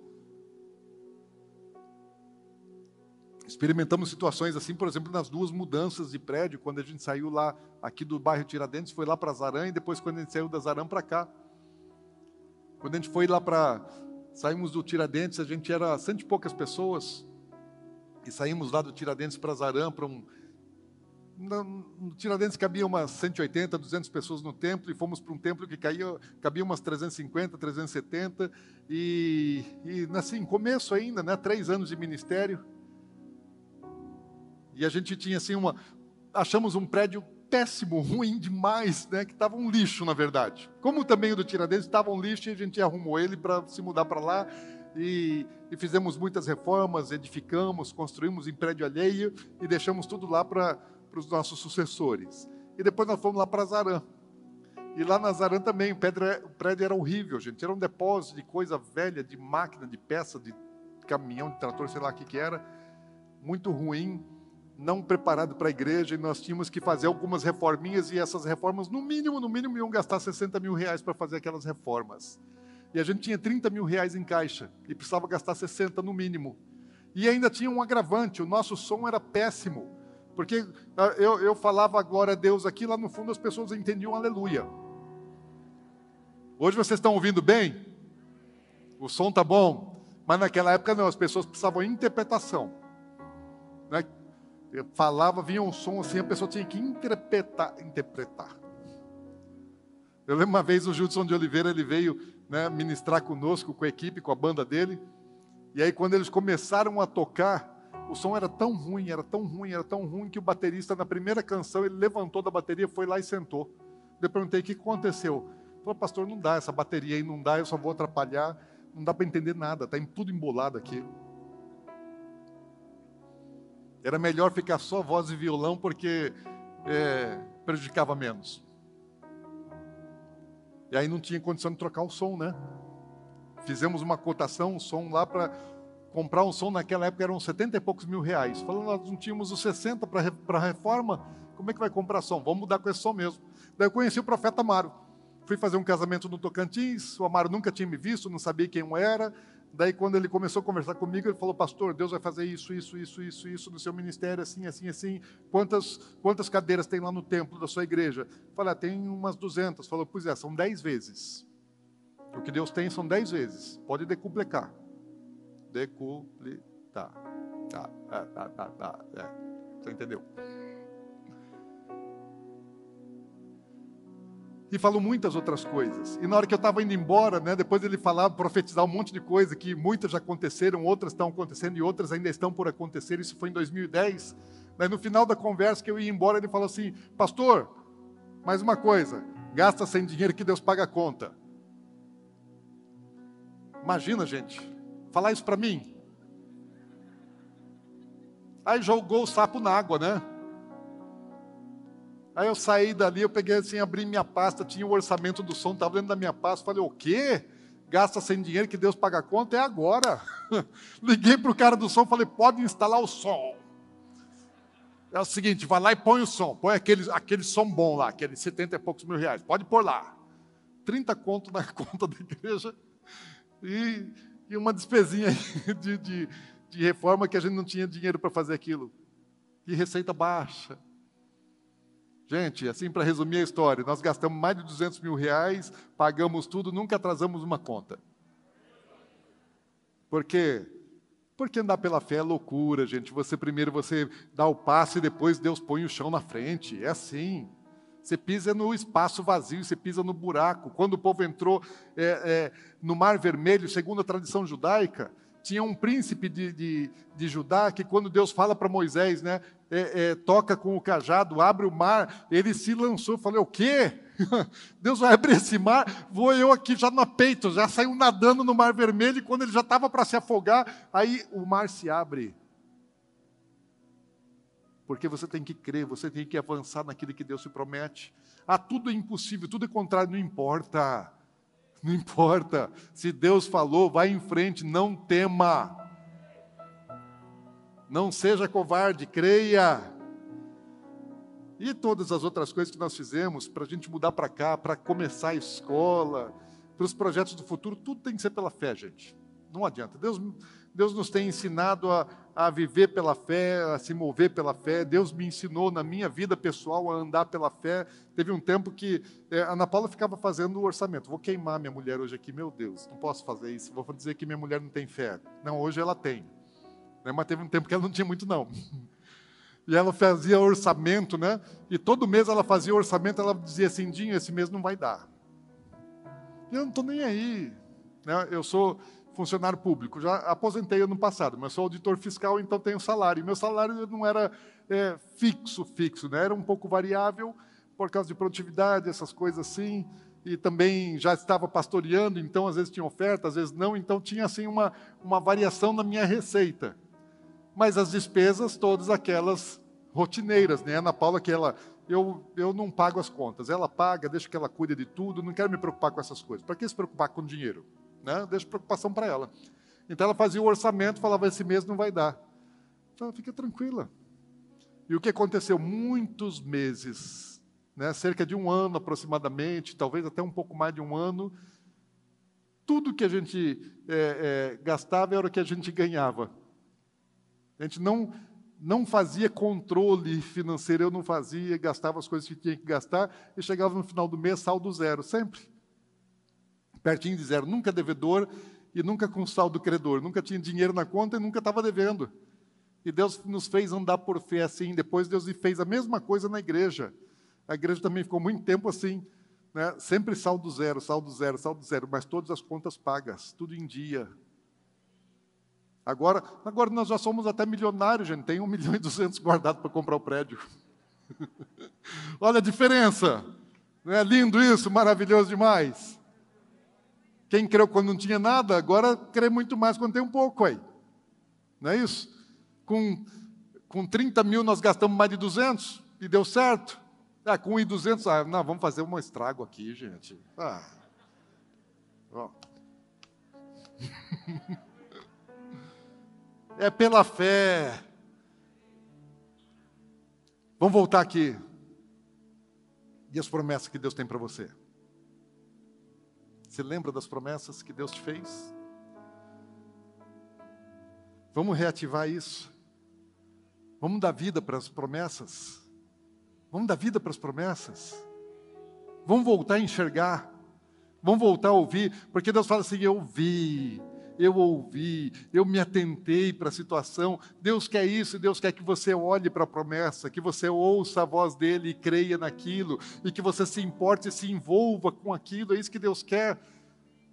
Experimentamos situações assim, por exemplo, nas duas mudanças de prédio, quando a gente saiu lá aqui do bairro Tiradentes, foi lá para Zarã e depois quando a gente saiu da Zarã para cá. Quando a gente foi lá para saímos do Tiradentes, a gente era cento e poucas pessoas e saímos lá do Tiradentes para Zarã para um no Tiradentes cabia umas 180, 200 pessoas no templo e fomos para um templo que caía, cabia umas 350, 370 e, e assim, começo ainda, né, três anos de ministério e a gente tinha assim uma. Achamos um prédio péssimo, ruim demais, né? Que estava um lixo, na verdade. Como também o do Tiradentes estava um lixo, e a gente arrumou ele para se mudar para lá. E, e, fizemos muitas reformas, edificamos, construímos em prédio alheio e deixamos tudo lá para os nossos sucessores. E depois nós fomos lá para Zarã. E lá na Zarã também, o prédio era horrível, gente. Era um depósito de coisa velha, de máquina, de peça, de caminhão, de trator, sei lá o que, que era. Muito ruim, não preparado para a igreja. E nós tínhamos que fazer algumas reforminhas. E essas reformas, no mínimo, no mínimo, iam gastar 60 mil reais para fazer aquelas reformas. E a gente tinha 30 mil reais em caixa. E precisava gastar 60 no mínimo. E ainda tinha um agravante: o nosso som era péssimo. Porque ah, eu, eu falava glória a Deus aqui, lá no fundo as pessoas entendiam aleluia. Hoje vocês estão ouvindo bem? O som tá bom? Mas naquela época não, as pessoas precisavam de interpretação. Né? Eu falava, vinha um som assim, a pessoa tinha que interpretar. interpretar. Eu lembro uma vez o Judson de Oliveira, ele veio né, ministrar conosco, com a equipe, com a banda dele. E aí, quando eles começaram a tocar, o som era tão ruim, era tão ruim, era tão ruim, que o baterista, na primeira canção, ele levantou da bateria, foi lá e sentou. Eu perguntei o que aconteceu. Falou, pastor, não dá, essa bateria aí não dá, eu só vou atrapalhar, não dá para entender nada, está tudo embolado aqui. Era melhor ficar só voz e violão, porque é, prejudicava menos. E aí não tinha condição de trocar o som, né? Fizemos uma cotação, um som lá para comprar um som naquela época eram 70 e poucos mil reais. Falando, nós não tínhamos os 60 para a reforma, como é que vai comprar som? Vamos mudar com esse som mesmo. Daí eu conheci o profeta Amaro. Fui fazer um casamento no Tocantins, o Amaro nunca tinha me visto, não sabia quem eu era. Daí, quando ele começou a conversar comigo, ele falou: Pastor, Deus vai fazer isso, isso, isso, isso, isso no seu ministério, assim, assim, assim. Quantas, quantas cadeiras tem lá no templo da sua igreja? Falei: ah, Tem umas 200. Falou: Pois é, são 10 vezes. O que Deus tem são 10 vezes. Pode decuplicar. Decuplicar. Tá, tá, tá, tá, tá. É. Você entendeu? e falou muitas outras coisas. E na hora que eu estava indo embora, né, depois ele falava, profetizar um monte de coisa, que muitas já aconteceram, outras estão acontecendo e outras ainda estão por acontecer. Isso foi em 2010. Daí no final da conversa que eu ia embora, ele falou assim: Pastor, mais uma coisa, gasta sem dinheiro que Deus paga a conta. Imagina, gente, falar isso para mim. Aí jogou o sapo na água, né? Aí eu saí dali, eu peguei assim, abri minha pasta, tinha o orçamento do som, estava dentro da minha pasta, falei, o quê? Gasta sem dinheiro que Deus paga a conta? É agora. Liguei para o cara do som, falei, pode instalar o som. É o seguinte, vai lá e põe o som, põe aquele, aquele som bom lá, aquele 70 e poucos mil reais, pode pôr lá. 30 conto na conta da igreja e, e uma despesinha de, de, de reforma que a gente não tinha dinheiro para fazer aquilo. E receita baixa. Gente, assim para resumir a história, nós gastamos mais de 200 mil reais, pagamos tudo, nunca atrasamos uma conta. Por quê? Porque andar pela fé é loucura, gente. Você primeiro você dá o passo e depois Deus põe o chão na frente. É assim. Você pisa no espaço vazio, você pisa no buraco. Quando o povo entrou é, é, no Mar Vermelho, segundo a tradição judaica, tinha um príncipe de, de, de Judá que, quando Deus fala para Moisés, né, é, é, toca com o cajado, abre o mar, ele se lançou. Falei, o quê? Deus vai abrir esse mar, vou eu aqui já no peito, já saiu nadando no mar vermelho, e quando ele já estava para se afogar, aí o mar se abre. Porque você tem que crer, você tem que avançar naquilo que Deus te promete. Ah, tudo é impossível, tudo é contrário, não importa. Não importa. Se Deus falou, vai em frente, não tema. Não seja covarde, creia. E todas as outras coisas que nós fizemos para a gente mudar para cá, para começar a escola, para os projetos do futuro, tudo tem que ser pela fé, gente. Não adianta. Deus, Deus nos tem ensinado a, a viver pela fé, a se mover pela fé. Deus me ensinou na minha vida pessoal a andar pela fé. Teve um tempo que é, a Ana Paula ficava fazendo o orçamento. Vou queimar minha mulher hoje aqui, meu Deus, não posso fazer isso. Vou dizer que minha mulher não tem fé. Não, hoje ela tem. Né? Mas teve um tempo que ela não tinha muito, não. E ela fazia orçamento, né? E todo mês ela fazia orçamento, ela dizia assim, Dinho, esse mês não vai dar. Eu não estou nem aí. Né? Eu sou funcionário público. Já aposentei ano passado, mas sou auditor fiscal, então tenho salário. Meu salário não era é, fixo, fixo, né? era um pouco variável por causa de produtividade, essas coisas assim. E também já estava pastoreando, então às vezes tinha oferta, às vezes não, então tinha assim uma, uma variação na minha receita. Mas as despesas, todas aquelas rotineiras, né? Ana Paula, que ela eu, eu não pago as contas. Ela paga, deixa que ela cuide de tudo, não quero me preocupar com essas coisas. Para que se preocupar com dinheiro? Né? Deixa preocupação para ela. Então ela fazia o orçamento, falava: esse mês não vai dar. Então fica tranquila. E o que aconteceu? Muitos meses, né? cerca de um ano aproximadamente, talvez até um pouco mais de um ano, tudo que a gente é, é, gastava era o que a gente ganhava. A gente não, não fazia controle financeiro, eu não fazia, gastava as coisas que tinha que gastar e chegava no final do mês saldo zero, sempre. Pertinho de zero, nunca devedor e nunca com saldo credor, nunca tinha dinheiro na conta e nunca estava devendo. E Deus nos fez andar por fé assim. Depois Deus fez a mesma coisa na igreja. A igreja também ficou muito tempo assim, né? sempre saldo zero, saldo zero, saldo zero, mas todas as contas pagas, tudo em dia. Agora, agora nós já somos até milionários, gente. Tem um milhão e duzentos guardado para comprar o prédio. Olha a diferença. Não é lindo isso? Maravilhoso demais. Quem creu quando não tinha nada, agora crê muito mais quando tem um pouco aí. Não é isso? Com, com 30 mil nós gastamos mais de 200 e deu certo. Ah, com 1.200, ah, não, vamos fazer um estrago aqui, gente. Ah. é pela fé. Vamos voltar aqui. E as promessas que Deus tem para você? Você lembra das promessas que Deus te fez? Vamos reativar isso. Vamos dar vida para as promessas. Vamos dar vida para as promessas. Vamos voltar a enxergar. Vamos voltar a ouvir, porque Deus fala assim: eu vi, eu ouvi, eu me atentei para a situação. Deus quer isso, Deus quer que você olhe para a promessa, que você ouça a voz dele e creia naquilo, e que você se importe e se envolva com aquilo. É isso que Deus quer.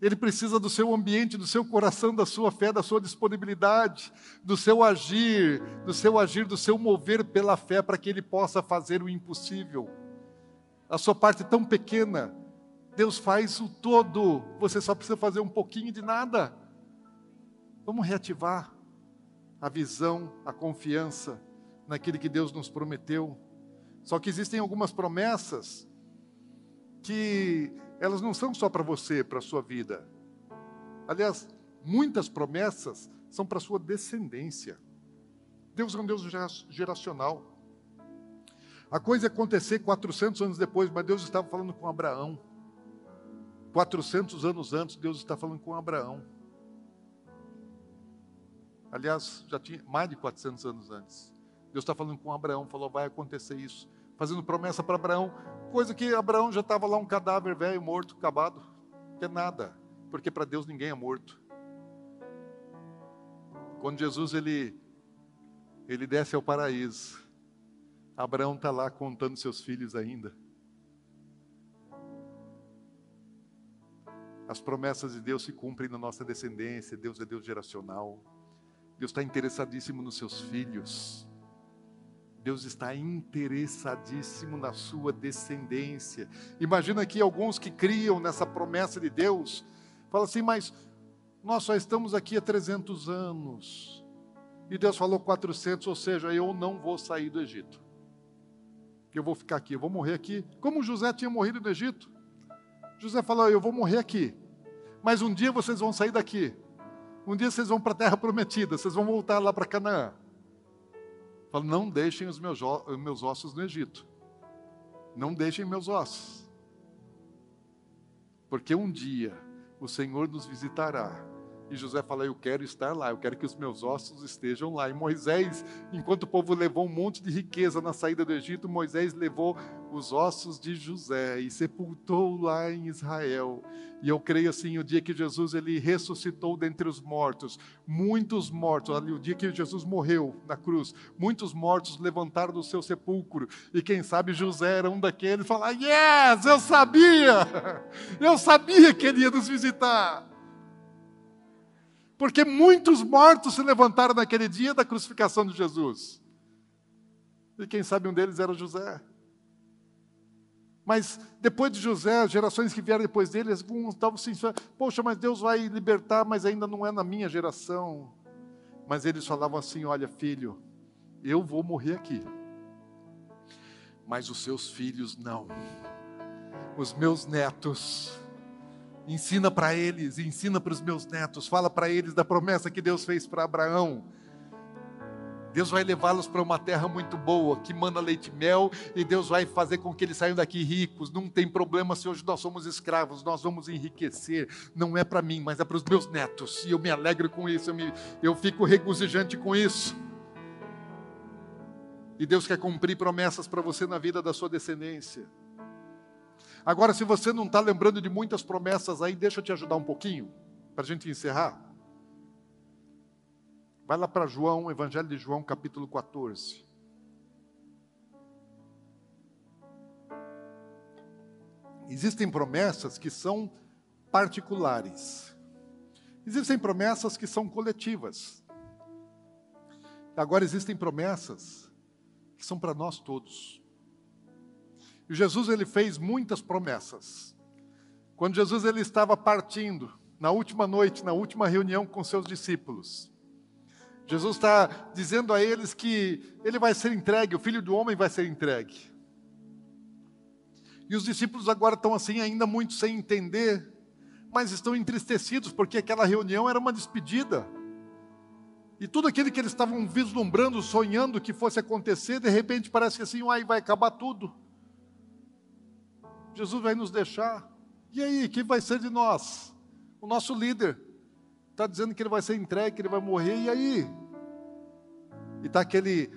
Ele precisa do seu ambiente, do seu coração, da sua fé, da sua disponibilidade, do seu agir, do seu agir, do seu mover pela fé, para que ele possa fazer o impossível. A sua parte tão pequena, Deus faz o todo, você só precisa fazer um pouquinho de nada. Vamos reativar a visão, a confiança naquele que Deus nos prometeu. Só que existem algumas promessas que elas não são só para você, para a sua vida. Aliás, muitas promessas são para a sua descendência. Deus é um Deus geracional. A coisa ia acontecer 400 anos depois, mas Deus estava falando com Abraão. 400 anos antes, Deus está falando com Abraão. Aliás, já tinha mais de 400 anos antes. Deus está falando com Abraão, falou: vai acontecer isso fazendo promessa para Abraão, coisa que Abraão já estava lá um cadáver velho, morto, acabado. Que é nada, porque para Deus ninguém é morto. Quando Jesus ele ele desce ao paraíso, Abraão está lá contando seus filhos ainda. As promessas de Deus se cumprem na nossa descendência. Deus é Deus geracional. Deus está interessadíssimo nos seus filhos. Deus está interessadíssimo na sua descendência. Imagina aqui alguns que criam nessa promessa de Deus, fala assim, mas nós só estamos aqui há 300 anos. E Deus falou 400, ou seja, eu não vou sair do Egito. Eu vou ficar aqui, eu vou morrer aqui. Como José tinha morrido no Egito. José falou: Eu vou morrer aqui. Mas um dia vocês vão sair daqui. Um dia vocês vão para a terra prometida, vocês vão voltar lá para Canaã. Fala, não deixem os meus, meus ossos no Egito. Não deixem meus ossos. Porque um dia o Senhor nos visitará e José fala: Eu quero estar lá, eu quero que os meus ossos estejam lá. E Moisés, enquanto o povo levou um monte de riqueza na saída do Egito, Moisés levou os ossos de José e sepultou lá em Israel. E eu creio assim, o dia que Jesus ele ressuscitou dentre os mortos, muitos mortos, ali o dia que Jesus morreu na cruz, muitos mortos levantaram do seu sepulcro. E quem sabe José era um daqueles, fala: "Yes, eu sabia! Eu sabia que ele ia nos visitar." Porque muitos mortos se levantaram naquele dia da crucificação de Jesus. E quem sabe um deles era José. Mas depois de José, as gerações que vieram depois dele, alguns estavam assim, poxa, mas Deus vai libertar, mas ainda não é na minha geração. Mas eles falavam assim: olha, filho, eu vou morrer aqui. mas os seus filhos não. Os meus netos. Ensina para eles, ensina para os meus netos, fala para eles da promessa que Deus fez para Abraão Deus vai levá-los para uma terra muito boa, que manda leite e mel, e Deus vai fazer com que eles saiam daqui ricos. Não tem problema se hoje nós somos escravos, nós vamos enriquecer. Não é para mim, mas é para os meus netos. E eu me alegro com isso, eu, me, eu fico regozijante com isso. E Deus quer cumprir promessas para você na vida da sua descendência. Agora, se você não está lembrando de muitas promessas aí, deixa eu te ajudar um pouquinho, para a gente encerrar. Vai lá para João, Evangelho de João, capítulo 14. Existem promessas que são particulares. Existem promessas que são coletivas. Agora existem promessas que são para nós todos. E Jesus ele fez muitas promessas. Quando Jesus ele estava partindo na última noite, na última reunião com seus discípulos, Jesus está dizendo a eles que ele vai ser entregue, o filho do homem vai ser entregue. E os discípulos agora estão assim, ainda muito sem entender, mas estão entristecidos, porque aquela reunião era uma despedida. E tudo aquilo que eles estavam vislumbrando, sonhando que fosse acontecer, de repente parece que assim, uai, vai acabar tudo. Jesus vai nos deixar. E aí, quem vai ser de nós? O nosso líder está dizendo que ele vai ser entregue, que ele vai morrer, e aí? E está aquele,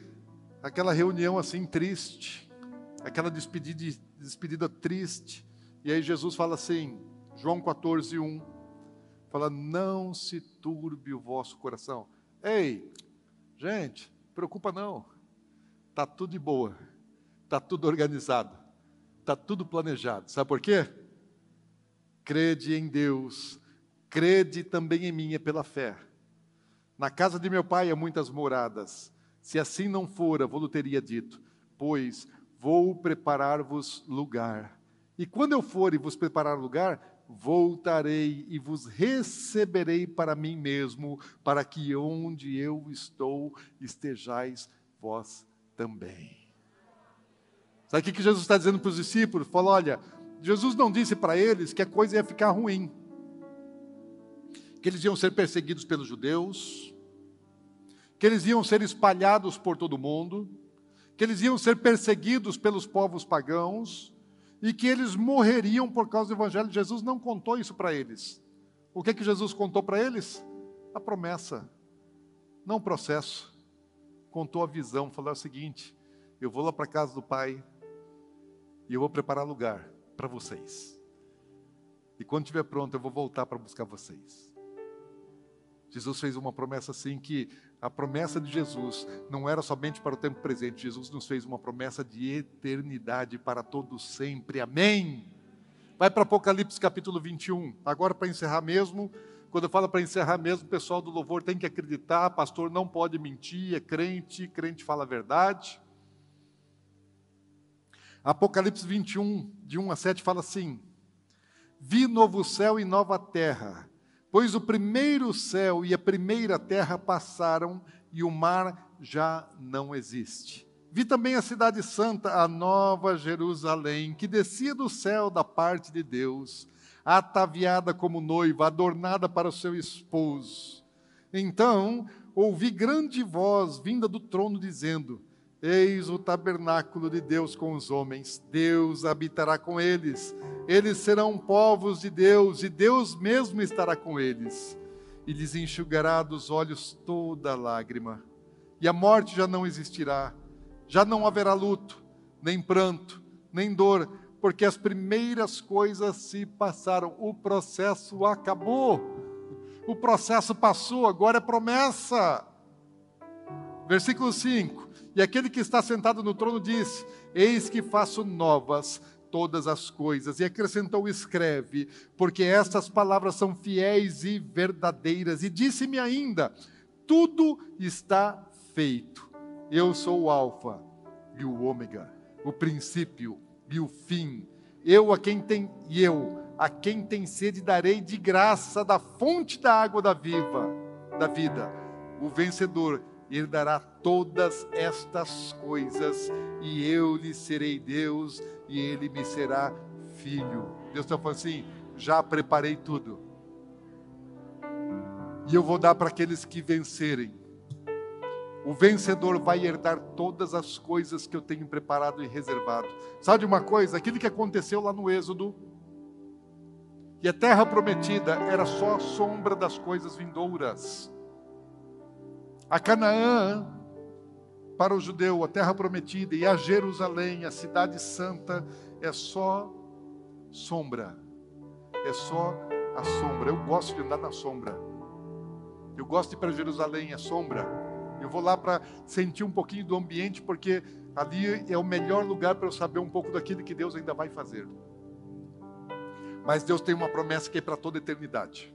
aquela reunião assim triste, aquela despedida, despedida triste, e aí Jesus fala assim, João 14, 1, fala, não se turbe o vosso coração. Ei, gente, preocupa não, está tudo de boa, está tudo organizado, está tudo planejado, sabe por quê? Crede em Deus, crede também em mim é pela fé. Na casa de meu pai há muitas moradas. Se assim não fora, vou-lhe teria dito, pois vou preparar-vos lugar. E quando eu for e vos preparar lugar, voltarei e vos receberei para mim mesmo, para que onde eu estou estejais vós também. Sabe o que Jesus está dizendo para os discípulos? Falou: olha, Jesus não disse para eles que a coisa ia ficar ruim que eles iam ser perseguidos pelos judeus, que eles iam ser espalhados por todo mundo, que eles iam ser perseguidos pelos povos pagãos e que eles morreriam por causa do evangelho. Jesus não contou isso para eles. O que que Jesus contou para eles? A promessa, não o processo. Contou a visão, falou o seguinte: eu vou lá para casa do Pai e eu vou preparar lugar para vocês. E quando estiver pronto, eu vou voltar para buscar vocês. Jesus fez uma promessa assim que a promessa de Jesus não era somente para o tempo presente, Jesus nos fez uma promessa de eternidade para todos sempre. Amém. Vai para Apocalipse capítulo 21. Agora para encerrar mesmo, quando eu falo para encerrar mesmo, o pessoal do louvor tem que acreditar, pastor não pode mentir, é crente, crente fala a verdade. Apocalipse 21, de 1 a 7 fala assim: Vi novo céu e nova terra Pois o primeiro céu e a primeira terra passaram e o mar já não existe. Vi também a cidade santa, a nova Jerusalém, que descia do céu da parte de Deus, ataviada como noiva, adornada para o seu esposo. Então ouvi grande voz vinda do trono dizendo: Eis o tabernáculo de Deus com os homens, Deus habitará com eles, eles serão povos de Deus, e Deus mesmo estará com eles, e lhes enxugará dos olhos toda lágrima, e a morte já não existirá, já não haverá luto, nem pranto, nem dor, porque as primeiras coisas se passaram, o processo acabou, o processo passou, agora é promessa. Versículo 5: E aquele que está sentado no trono disse: Eis que faço novas todas as coisas. E acrescentou: Escreve, porque estas palavras são fiéis e verdadeiras. E disse-me ainda: Tudo está feito. Eu sou o Alfa e o Ômega, o princípio e o fim. Eu a quem tem e eu a quem tem sede darei de graça da fonte da água da viva, da vida. O vencedor herdará todas estas coisas, e eu lhe serei Deus, e ele me será filho. Deus está falando assim: já preparei tudo, e eu vou dar para aqueles que vencerem. O vencedor vai herdar todas as coisas que eu tenho preparado e reservado. Sabe de uma coisa? Aquilo que aconteceu lá no Êxodo, e a terra prometida era só a sombra das coisas vindouras. A Canaã, para o judeu, a terra prometida, e a Jerusalém, a cidade santa, é só sombra. É só a sombra. Eu gosto de andar na sombra. Eu gosto de ir para Jerusalém, é sombra. Eu vou lá para sentir um pouquinho do ambiente, porque ali é o melhor lugar para eu saber um pouco daquilo que Deus ainda vai fazer. Mas Deus tem uma promessa que é para toda a eternidade.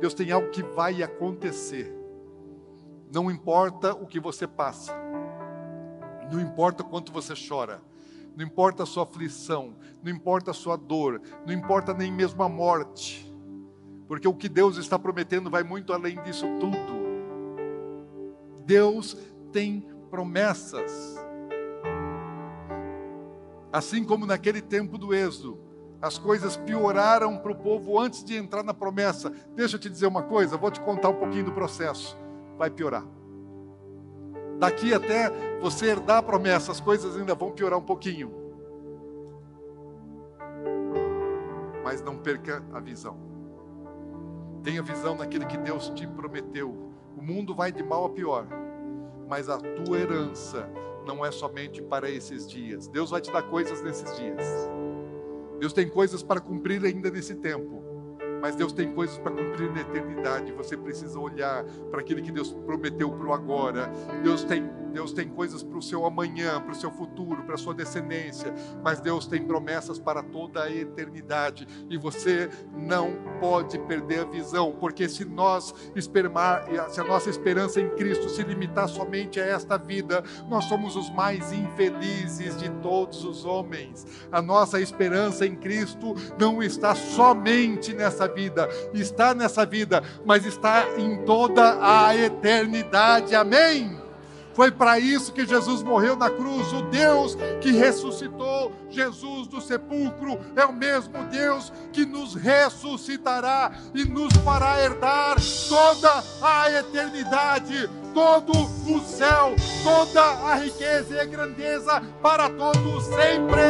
Deus tem algo que vai acontecer. Não importa o que você passa, não importa quanto você chora, não importa a sua aflição, não importa a sua dor, não importa nem mesmo a morte, porque o que Deus está prometendo vai muito além disso tudo. Deus tem promessas. Assim como naquele tempo do Êxodo, as coisas pioraram para o povo antes de entrar na promessa. Deixa eu te dizer uma coisa, vou te contar um pouquinho do processo. Vai piorar. Daqui até você herdar a promessa, as coisas ainda vão piorar um pouquinho. Mas não perca a visão. Tenha visão naquilo que Deus te prometeu o mundo vai de mal a pior, mas a tua herança não é somente para esses dias. Deus vai te dar coisas nesses dias. Deus tem coisas para cumprir ainda nesse tempo mas Deus tem coisas para cumprir na eternidade. Você precisa olhar para aquilo que Deus prometeu para o agora. Deus tem, Deus tem coisas para o seu amanhã, para o seu futuro, para a sua descendência, mas Deus tem promessas para toda a eternidade e você não pode perder a visão, porque se nós espermar, se a nossa esperança em Cristo se limitar somente a esta vida, nós somos os mais infelizes de todos os homens. A nossa esperança em Cristo não está somente nessa vida, está nessa vida, mas está em toda a eternidade. Amém? Foi para isso que Jesus morreu na cruz. O Deus que ressuscitou Jesus do sepulcro é o mesmo Deus que nos ressuscitará e nos fará herdar toda a eternidade, todo o céu, toda a riqueza e a grandeza para todos sempre.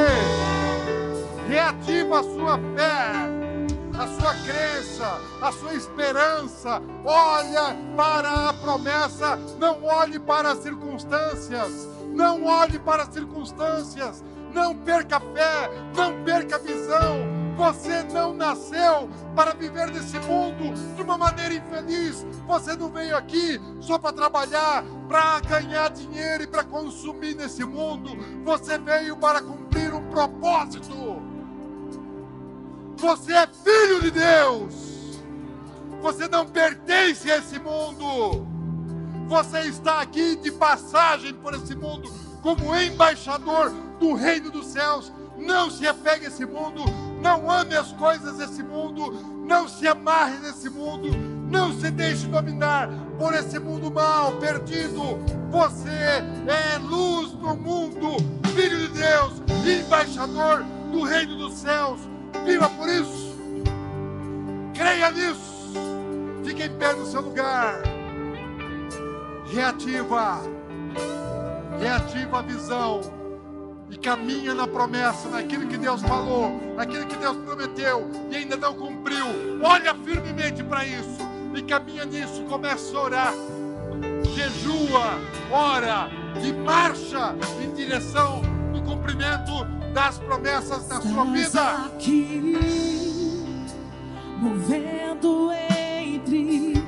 Reativa a sua fé a sua crença, a sua esperança. Olha para a promessa, não olhe para as circunstâncias. Não olhe para as circunstâncias. Não perca a fé, não perca a visão. Você não nasceu para viver nesse mundo de uma maneira infeliz. Você não veio aqui só para trabalhar, para ganhar dinheiro e para consumir nesse mundo. Você veio para cumprir um propósito. Você é filho de Deus. Você não pertence a esse mundo. Você está aqui de passagem por esse mundo como embaixador do reino dos céus. Não se apegue a esse mundo, não ame as coisas desse mundo, não se amarre nesse mundo, não se deixe dominar por esse mundo mal, perdido. Você é luz do mundo, filho de Deus, embaixador do reino dos céus. Viva por isso. Creia nisso. Fique em pé no seu lugar. Reativa. Reativa a visão. E caminha na promessa, naquilo que Deus falou, naquilo que Deus prometeu e ainda não cumpriu. Olha firmemente para isso e caminha nisso. Começa a orar. Jejua, ora e marcha em direção do cumprimento das promessas da sua vida. Aqui, movendo entre